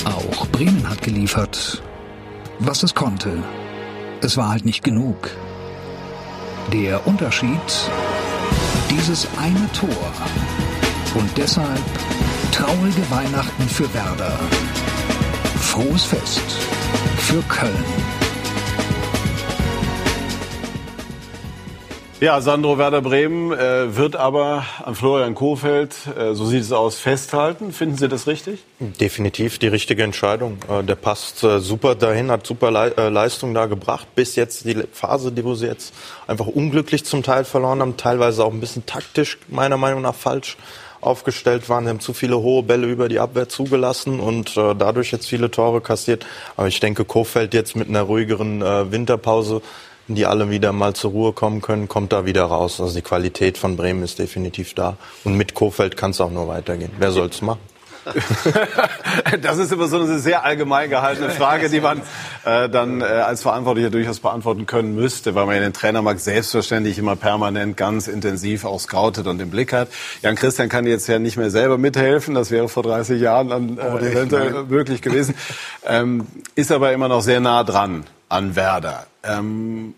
Auch Bremen hat geliefert, was es konnte. Es war halt nicht genug. Der Unterschied, dieses eine Tor. Und deshalb traurige Weihnachten für Werder frohes Fest für Köln. Ja, Sandro Werder Bremen äh, wird aber an Florian Kofeld, äh, so sieht es aus, festhalten. Finden Sie das richtig? Definitiv die richtige Entscheidung. Äh, der passt äh, super dahin, hat super Le äh, Leistung da gebracht. Bis jetzt die Phase, die wo sie jetzt einfach unglücklich zum Teil verloren haben, teilweise auch ein bisschen taktisch meiner Meinung nach falsch aufgestellt waren. Sie haben zu viele hohe Bälle über die Abwehr zugelassen und äh, dadurch jetzt viele Tore kassiert. Aber ich denke, Kofeld jetzt mit einer ruhigeren äh, Winterpause, die alle wieder mal zur Ruhe kommen können, kommt da wieder raus. Also die Qualität von Bremen ist definitiv da. Und mit Kofeld kann es auch nur weitergehen. Wer soll es machen? (laughs) das ist immer so eine sehr allgemein gehaltene Frage, die man äh, dann äh, als Verantwortlicher durchaus beantworten können müsste, weil man ja den Trainermarkt selbstverständlich immer permanent ganz intensiv auch scoutet und im Blick hat. Jan Christian kann jetzt ja nicht mehr selber mithelfen, das wäre vor 30 Jahren dann äh, eventuell möglich gewesen, (laughs) ähm, ist aber immer noch sehr nah dran an Werder. Ähm,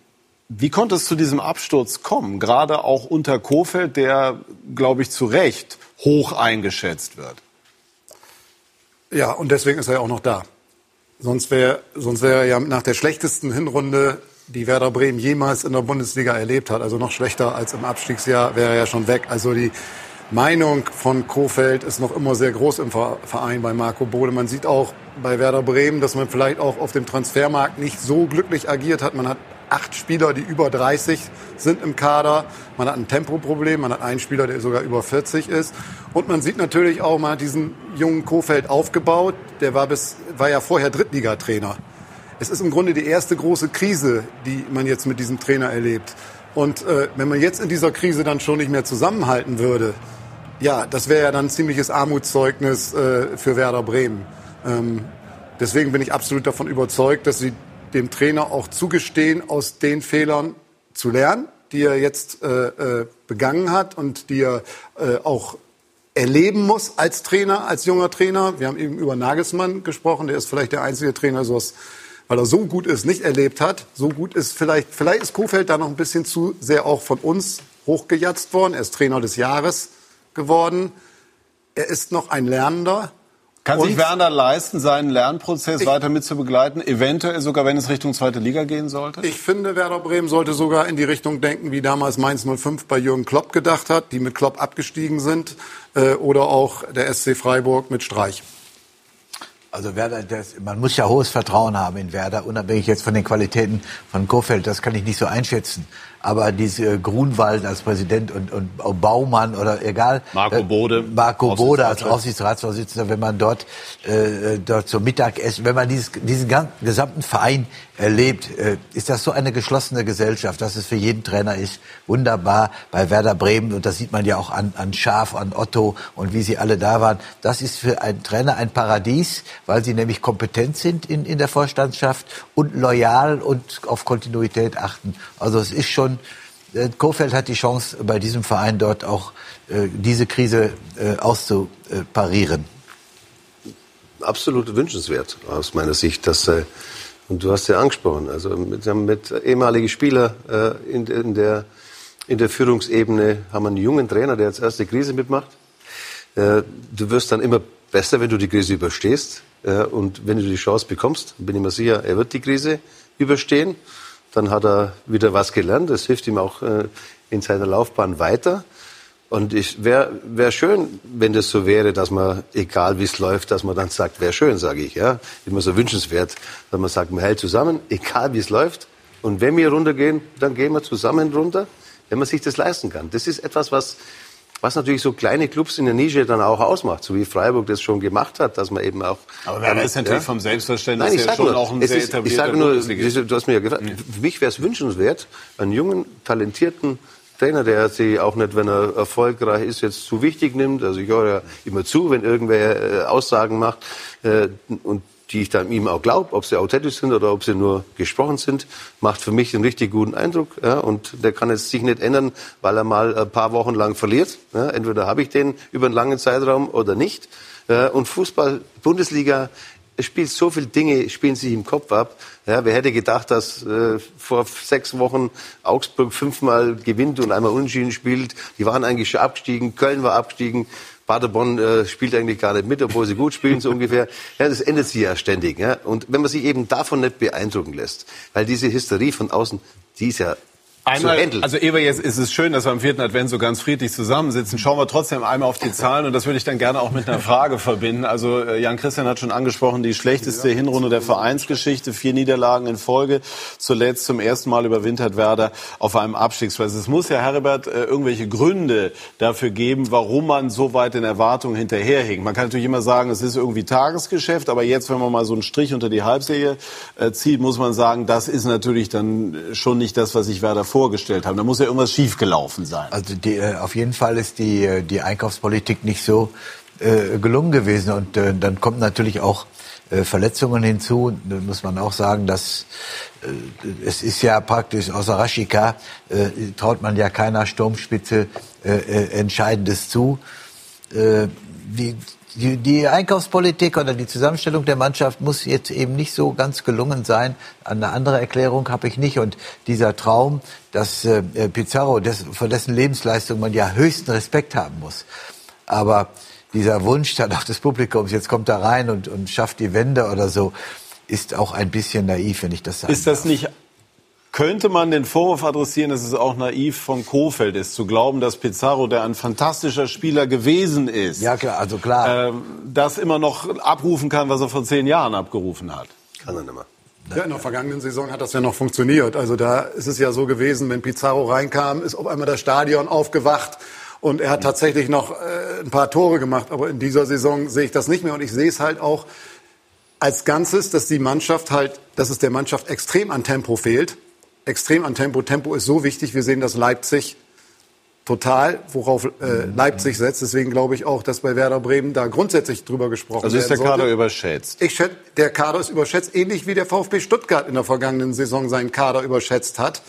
wie konnte es zu diesem Absturz kommen? Gerade auch unter Kofeld, der, glaube ich, zu Recht hoch eingeschätzt wird. Ja, und deswegen ist er ja auch noch da. Sonst wäre sonst wär er ja nach der schlechtesten Hinrunde, die Werder Bremen jemals in der Bundesliga erlebt hat, also noch schlechter als im Abstiegsjahr, wäre er ja schon weg. Also die Meinung von Kofeld ist noch immer sehr groß im Verein bei Marco Bode. Man sieht auch bei Werder Bremen, dass man vielleicht auch auf dem Transfermarkt nicht so glücklich agiert hat. Man hat acht Spieler, die über 30 sind im Kader. Man hat ein Tempoproblem, man hat einen Spieler, der sogar über 40 ist. Und man sieht natürlich auch, man hat diesen jungen Kofeld aufgebaut. Der war, bis, war ja vorher Drittligatrainer. Es ist im Grunde die erste große Krise, die man jetzt mit diesem Trainer erlebt. Und äh, wenn man jetzt in dieser Krise dann schon nicht mehr zusammenhalten würde, ja, das wäre ja dann ein ziemliches Armutszeugnis äh, für Werder Bremen. Ähm, deswegen bin ich absolut davon überzeugt, dass sie dem Trainer auch zugestehen, aus den Fehlern zu lernen, die er jetzt äh, äh, begangen hat und die er äh, auch erleben muss als Trainer, als junger Trainer. Wir haben eben über Nagelsmann gesprochen, der ist vielleicht der einzige Trainer, so was, weil er so gut ist, nicht erlebt hat. So gut ist vielleicht, vielleicht ist Kofeld da noch ein bisschen zu sehr auch von uns hochgejatzt worden. Er ist Trainer des Jahres geworden. Er ist noch ein Lernender. Kann Und sich Werner leisten, seinen Lernprozess weiter mit zu begleiten, eventuell sogar, wenn es Richtung zweite Liga gehen sollte? Ich finde, Werder Bremen sollte sogar in die Richtung denken, wie damals Mainz 05 bei Jürgen Klopp gedacht hat, die mit Klopp abgestiegen sind, äh, oder auch der SC Freiburg mit Streich. Also Werder, das, man muss ja hohes Vertrauen haben in Werder, unabhängig jetzt von den Qualitäten von Kofeld, das kann ich nicht so einschätzen. Aber diese Grunwald als Präsident und, und Baumann oder egal. Marco Bode. Marco Bode als Aufsichtsratsvorsitzender. Wenn man dort, äh, dort zum Mittagessen, wenn man dieses, diesen gesamten Verein erlebt, äh, ist das so eine geschlossene Gesellschaft, dass es für jeden Trainer ist. Wunderbar bei Werder Bremen und das sieht man ja auch an, an Schaf, an Otto und wie sie alle da waren. Das ist für einen Trainer ein Paradies, weil sie nämlich kompetent sind in, in der Vorstandschaft und loyal und auf Kontinuität achten. Also es ist schon, äh, Kofeld hat die Chance, bei diesem Verein dort auch äh, diese Krise äh, auszuparieren. absolut wünschenswert aus meiner Sicht. Dass, und du hast ja angesprochen, also mit, mit ehemaligen Spieler in, in, der, in der Führungsebene haben wir einen jungen Trainer, der jetzt erste Krise mitmacht. Du wirst dann immer besser, wenn du die Krise überstehst. Und wenn du die Chance bekommst, bin ich mir sicher, er wird die Krise überstehen. Dann hat er wieder was gelernt. Das hilft ihm auch äh, in seiner Laufbahn weiter. Und ich wäre wär schön, wenn das so wäre, dass man, egal wie es läuft, dass man dann sagt, wäre schön, sage ich. Ja, immer so wünschenswert, dass man sagt, man hält zusammen, (laughs) egal wie es läuft. Und wenn wir runtergehen, dann gehen wir zusammen runter, wenn man sich das leisten kann. Das ist etwas, was was natürlich so kleine Clubs in der Nische dann auch ausmacht, so wie Freiburg das schon gemacht hat, dass man eben auch. Aber Werder ist natürlich vom Selbstverständnis Nein, ich her schon nur, auch ein sehr ist, Ich sage nur, Bundesligist. du hast mir ja gefragt, für mich wäre es wünschenswert, einen jungen, talentierten Trainer, der sich auch nicht, wenn er erfolgreich ist, jetzt zu wichtig nimmt. Also ich höre ja immer zu, wenn irgendwer äh, Aussagen macht äh, und die ich dann ihm auch glaube, ob sie authentisch sind oder ob sie nur gesprochen sind, macht für mich einen richtig guten Eindruck. Ja, und der kann jetzt sich nicht ändern, weil er mal ein paar Wochen lang verliert. Ja, entweder habe ich den über einen langen Zeitraum oder nicht. Äh, und Fußball, Bundesliga, es spielt so viele Dinge, spielen sich im Kopf ab. Ja, wer hätte gedacht, dass äh, vor sechs Wochen Augsburg fünfmal gewinnt und einmal unentschieden spielt. Die waren eigentlich schon abgestiegen, Köln war abgestiegen. Paderborn äh, spielt eigentlich gar nicht mit, obwohl sie gut spielen, so ungefähr. Ja, das ändert sich ja ständig. Ja? Und wenn man sich eben davon nicht beeindrucken lässt, weil diese Hysterie von außen, die ist ja Einmal, also Eber, jetzt ist es schön, dass wir am vierten Advent so ganz friedlich zusammensitzen. Schauen wir trotzdem einmal auf die Zahlen und das würde ich dann gerne auch mit einer Frage verbinden. Also äh, Jan Christian hat schon angesprochen, die schlechteste Hinrunde der Vereinsgeschichte, vier Niederlagen in Folge. Zuletzt zum ersten Mal überwintert Werder auf einem Abstiegsplatz. Es muss ja, Herbert, äh, irgendwelche Gründe dafür geben, warum man so weit in Erwartungen hinterherhinkt. Man kann natürlich immer sagen, es ist irgendwie Tagesgeschäft, aber jetzt, wenn man mal so einen Strich unter die Halbserie äh, zieht, muss man sagen, das ist natürlich dann schon nicht das, was sich Werder vorgestellt haben. Da muss ja irgendwas schiefgelaufen sein. Also die, äh, auf jeden Fall ist die, äh, die Einkaufspolitik nicht so äh, gelungen gewesen. Und äh, dann kommen natürlich auch äh, Verletzungen hinzu. Da muss man auch sagen, dass äh, es ist ja praktisch außer Rashika äh, traut man ja keiner Sturmspitze äh, Entscheidendes zu. Die, die, die Einkaufspolitik oder die Zusammenstellung der Mannschaft muss jetzt eben nicht so ganz gelungen sein. Eine andere Erklärung habe ich nicht. Und dieser Traum, dass äh, Pizarro, des, vor dessen Lebensleistung man ja höchsten Respekt haben muss, aber dieser Wunsch dann auch des Publikums, jetzt kommt er rein und, und schafft die Wende oder so, ist auch ein bisschen naiv, wenn ich das sage. Ist das nicht könnte man den Vorwurf adressieren, dass es auch naiv von Kofeld ist, zu glauben, dass Pizarro, der ein fantastischer Spieler gewesen ist, ja, klar, also klar. Ähm, das immer noch abrufen kann, was er vor zehn Jahren abgerufen hat? Kann er nicht mehr. Ja, in der vergangenen Saison hat das ja noch funktioniert. Also da ist es ja so gewesen, wenn Pizarro reinkam, ist auf einmal das Stadion aufgewacht und er hat tatsächlich noch äh, ein paar Tore gemacht. Aber in dieser Saison sehe ich das nicht mehr und ich sehe es halt auch als Ganzes, dass die Mannschaft halt, dass es der Mannschaft extrem an Tempo fehlt. Extrem an Tempo. Tempo ist so wichtig. Wir sehen, dass Leipzig total, worauf äh, Leipzig setzt. Deswegen glaube ich auch, dass bei Werder Bremen da grundsätzlich drüber gesprochen Also ist der sollte. Kader überschätzt? Ich schätze, der Kader ist überschätzt, ähnlich wie der VfB Stuttgart in der vergangenen Saison seinen Kader überschätzt hat.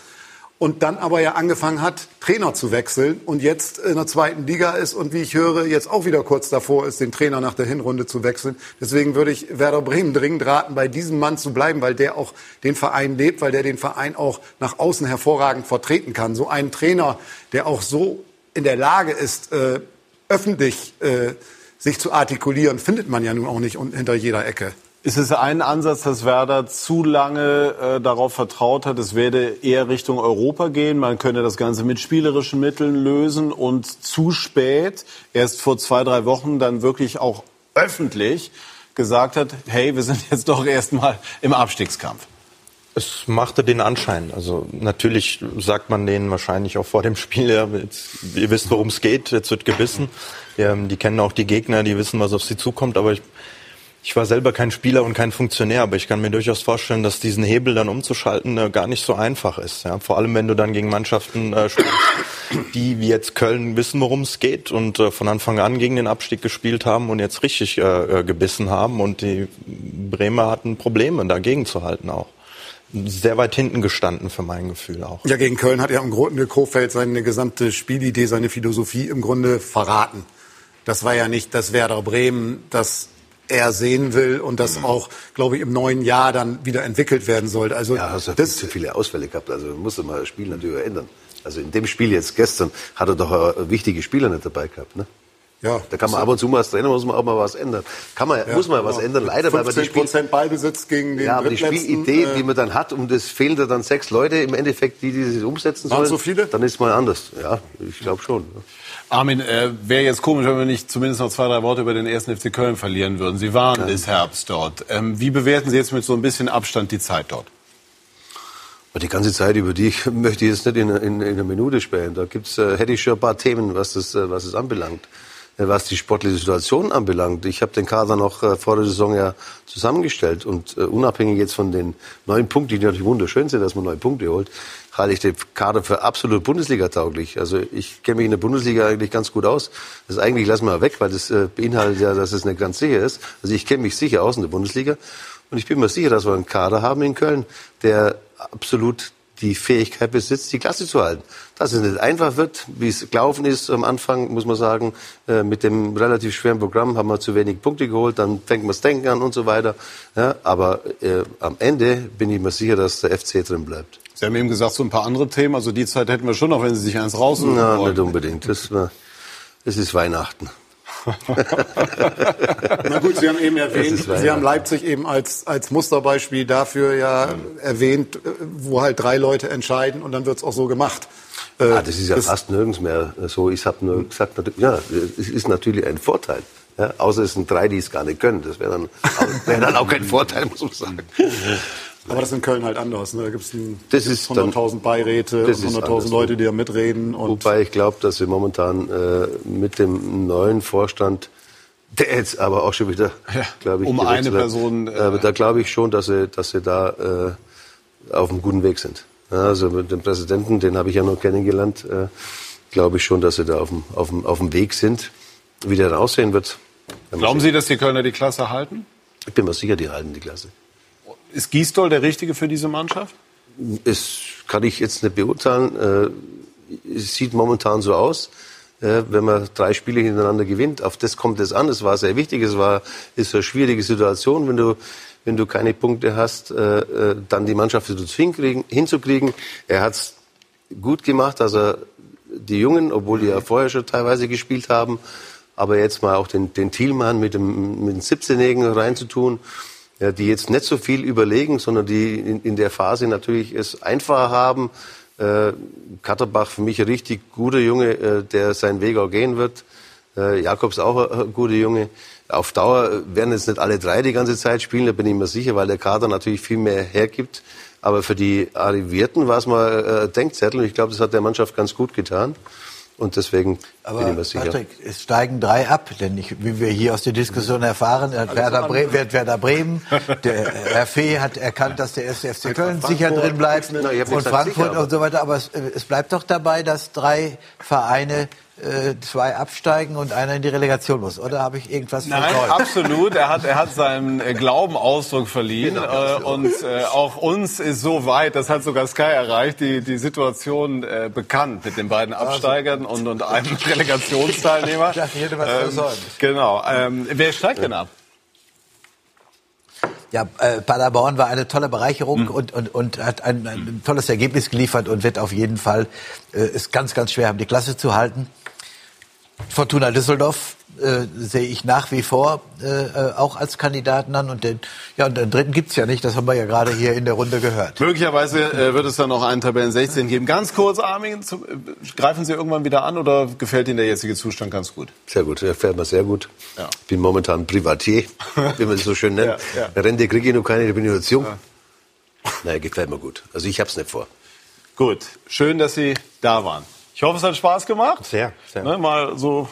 Und dann aber ja angefangen hat, Trainer zu wechseln und jetzt in der zweiten Liga ist und wie ich höre, jetzt auch wieder kurz davor ist, den Trainer nach der Hinrunde zu wechseln. Deswegen würde ich Werder Bremen dringend raten, bei diesem Mann zu bleiben, weil der auch den Verein lebt, weil der den Verein auch nach außen hervorragend vertreten kann. So ein Trainer, der auch so in der Lage ist, äh, öffentlich äh, sich zu artikulieren, findet man ja nun auch nicht hinter jeder Ecke. Ist es ein Ansatz, dass Werder zu lange äh, darauf vertraut hat, es werde eher Richtung Europa gehen, man könne das Ganze mit spielerischen Mitteln lösen und zu spät, erst vor zwei, drei Wochen dann wirklich auch öffentlich gesagt hat, hey, wir sind jetzt doch erstmal im Abstiegskampf? Es machte den Anschein. Also natürlich sagt man denen wahrscheinlich auch vor dem Spiel, ja, jetzt, ihr wisst, worum es geht, jetzt wird gebissen. Ja, die kennen auch die Gegner, die wissen, was auf sie zukommt. Aber ich, ich war selber kein Spieler und kein Funktionär, aber ich kann mir durchaus vorstellen, dass diesen Hebel dann umzuschalten äh, gar nicht so einfach ist. Ja? Vor allem, wenn du dann gegen Mannschaften äh, spielst, die wie jetzt Köln wissen, worum es geht und äh, von Anfang an gegen den Abstieg gespielt haben und jetzt richtig äh, äh, gebissen haben. Und die Bremer hatten Probleme, dagegen zu halten auch sehr weit hinten gestanden für mein Gefühl auch. Ja, gegen Köln hat er im Grunde Kofeld seine gesamte Spielidee, seine Philosophie im Grunde verraten. Das war ja nicht das Werder Bremen, das er sehen will und das auch, glaube ich, im neuen Jahr dann wieder entwickelt werden sollte. Also Ja, hast ja das, zu viele Ausfälle gehabt. Also musste mal das Spiel natürlich ändern. Also in dem Spiel jetzt gestern hat er doch äh, wichtige Spieler nicht dabei gehabt. Ne? Ja, da kann man ab und zu mal als Trainer muss man auch mal was ändern. Kann man, Ja, muss man genau. was ändern. Leider, weil man die 15 Spiel, Prozent Ballbesitz gegen den ja, aber die Spielidee, äh, die man dann hat, um das fehlen da dann sechs Leute im Endeffekt, die dieses umsetzen sollen. so viele? Dann ist mal anders. Ja, ich glaube schon. Armin, äh, wäre jetzt komisch, wenn wir nicht zumindest noch zwei, drei Worte über den ersten FC Köln verlieren würden. Sie waren des Herbst dort. Ähm, wie bewerten Sie jetzt mit so ein bisschen Abstand die Zeit dort? Die ganze Zeit über die ich (laughs) möchte ich jetzt nicht in, in, in einer Minute sprechen. Da gibt's, äh, hätte ich schon ein paar Themen, was das, äh, was es anbelangt. Äh, Was die sportliche Situation anbelangt. Ich habe den Kader noch äh, vor der Saison ja zusammengestellt und äh, unabhängig jetzt von den neun Punkten, die natürlich wunderschön sind, dass man neun Punkte holt, halte ich den Kader für absolut Bundesliga-tauglich. Also ich kenne mich in der Bundesliga eigentlich ganz gut aus. Das eigentlich lassen wir weg, weil das beinhaltet ja, dass es nicht ganz sicher ist. Also ich kenne mich sicher aus in der Bundesliga und ich bin mir sicher, dass wir einen Kader haben in Köln, der absolut die Fähigkeit besitzt, die Klasse zu halten. Dass es nicht einfach wird, wie es gelaufen ist am Anfang, muss man sagen, äh, mit dem relativ schweren Programm haben wir zu wenig Punkte geholt, dann fängt man das Denken an und so weiter. Ja, aber äh, am Ende bin ich mir sicher, dass der FC drin bleibt. Sie haben eben gesagt, so ein paar andere Themen. Also die Zeit hätten wir schon noch, wenn Sie sich eins raussuchen Na, wollen. nicht unbedingt. Das, war, das ist Weihnachten. (laughs) Na gut, Sie haben eben erwähnt, Das Sie ja. haben Leipzig eben als, als Musterbeispiel dafür ja erwähnt, äh, wo halt drei Leute entscheiden und dann wird's auch so gemacht. Äh, Ah, das ist ja fast nirgends mehr so. Ich habe nur gesagt, ja, es ist natürlich ein Vorteil. Ja, außer es sind drei, die es gar nicht können. Das wäre dann, wäre dann auch kein Vorteil, muss man sagen. (laughs) Aber das ist in Köln halt anders. Ne? Da ist dann- 100.000 Beiräte das und ist 100.000 anders. Leute, die da mitreden. Und Wobei ich glaube, dass wir momentan äh, mit dem neuen Vorstand, der jetzt aber auch schon wieder, glaube ich, um eine gewechselt hat, Person, äh, aber da glaube ich schon, dass sie, dass sie da äh, auf einem guten Weg sind. Ja, also mit dem Präsidenten, den habe ich ja noch kennengelernt, äh, glaube ich schon, dass sie da auf dem, auf dem, auf dem Weg sind. Wie der dann aussehen wird. wir Glauben. Sie, dass die Kölner die Klasse halten? Ich bin mir sicher, die halten die Klasse. Ist Gisdol der Richtige für diese Mannschaft? Es kann ich jetzt nicht beurteilen. Äh, Es sieht momentan so aus, äh, wenn man drei Spiele hintereinander gewinnt. Auf das kommt es an. Es war sehr wichtig. Es war ist eine schwierige Situation, wenn du wenn du keine Punkte hast, äh, dann die Mannschaft hinzukriegen. Er hat es gut gemacht, dass er die Jungen, obwohl die ja vorher schon teilweise gespielt haben, aber jetzt mal auch den, den Thielmann mit dem, mit dem 17-Jährigen reinzutun, ja, die jetzt nicht so viel überlegen, sondern die in, in der Phase natürlich es einfacher haben. Äh, Katterbach für mich ein richtig guter Junge, äh, der seinen Weg auch gehen wird. Äh, Jakobs auch ein, ein guter Junge. Auf Dauer werden jetzt nicht alle drei die ganze Zeit spielen, da bin ich mir sicher, weil der Kader natürlich viel mehr hergibt. Aber für die Arrivierten war es mal äh, Denkzettel ich glaube, das hat der Mannschaft ganz gut getan. Und deswegen Aber bin ich mir sicher. Patrick, es steigen drei ab, denn ich, wie wir hier aus der Diskussion erfahren, hat Werder, Bre wird Werder Bremen, der Herr Fee hat erkannt, dass der erste FC Köln sicher drin bleibt und Frankfurt sicher, und so weiter. Aber es, äh, es bleibt doch dabei, dass drei Vereine äh, zwei absteigen und einer in die Relegation muss. Oder habe ich irgendwas Nein, versäumt? absolut. Er hat, er hat seinem äh, Glauben Ausdruck verliehen. Genau. Äh, und äh, auch uns ist so weit, das hat sogar Sky erreicht, die, die Situation äh, bekannt mit den beiden Absteigern und, und einem (laughs) Relegationsteilnehmer. Ich dachte, ich hätte was Ähm, versäumt. Genau. Ähm, wer steigt denn ab? Ja, äh, Paderborn war eine tolle Bereicherung Hm. und, und, und hat ein, ein tolles Ergebnis geliefert und wird auf jeden Fall, äh, ist ganz, ganz schwer haben, die Klasse zu halten. Fortuna Düsseldorf äh, sehe ich nach wie vor äh, äh, auch als Kandidaten an und den, ja, und den dritten gibt's ja nicht, das haben wir ja gerade hier in der Runde gehört. Möglicherweise äh, wird es dann noch einen Tabellen 16 geben. Ganz kurz, Armin, zu, äh, greifen Sie irgendwann wieder an oder gefällt Ihnen der jetzige Zustand ganz gut? Sehr gut, der fährt mir sehr gut. Ja. Bin momentan Privatier, wie man das so schön nennt. (laughs) Ja, ja. Rente kriege ich noch keine, bin ich noch zu jung. Nein, gefällt mir gut. Also ich hab's nicht vor. Gut, schön, dass Sie da waren. Ich hoffe, es hat Spaß gemacht. Sehr, sehr. Ne, mal so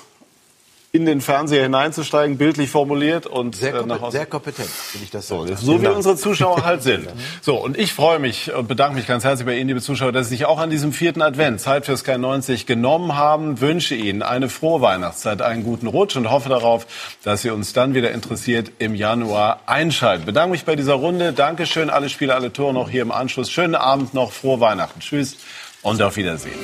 in den Fernseher hineinzusteigen, bildlich formuliert und Sehr, äh, nach kompetent, Hause. sehr kompetent, will ich das sagen. So wie unsere Zuschauer halt sind. (laughs) So, und ich freue mich und bedanke mich ganz herzlich bei Ihnen, liebe Zuschauer, dass Sie sich auch an diesem vierten Advent Zeit für Sky 90 genommen haben. Wünsche Ihnen eine frohe Weihnachtszeit, einen guten Rutsch und hoffe darauf, dass Sie uns dann wieder interessiert im Januar einschalten. Bedanke mich bei dieser Runde. Dankeschön, alle Spiele, alle Tore noch hier im Anschluss. Schönen Abend noch, frohe Weihnachten. Tschüss und auf Wiedersehen.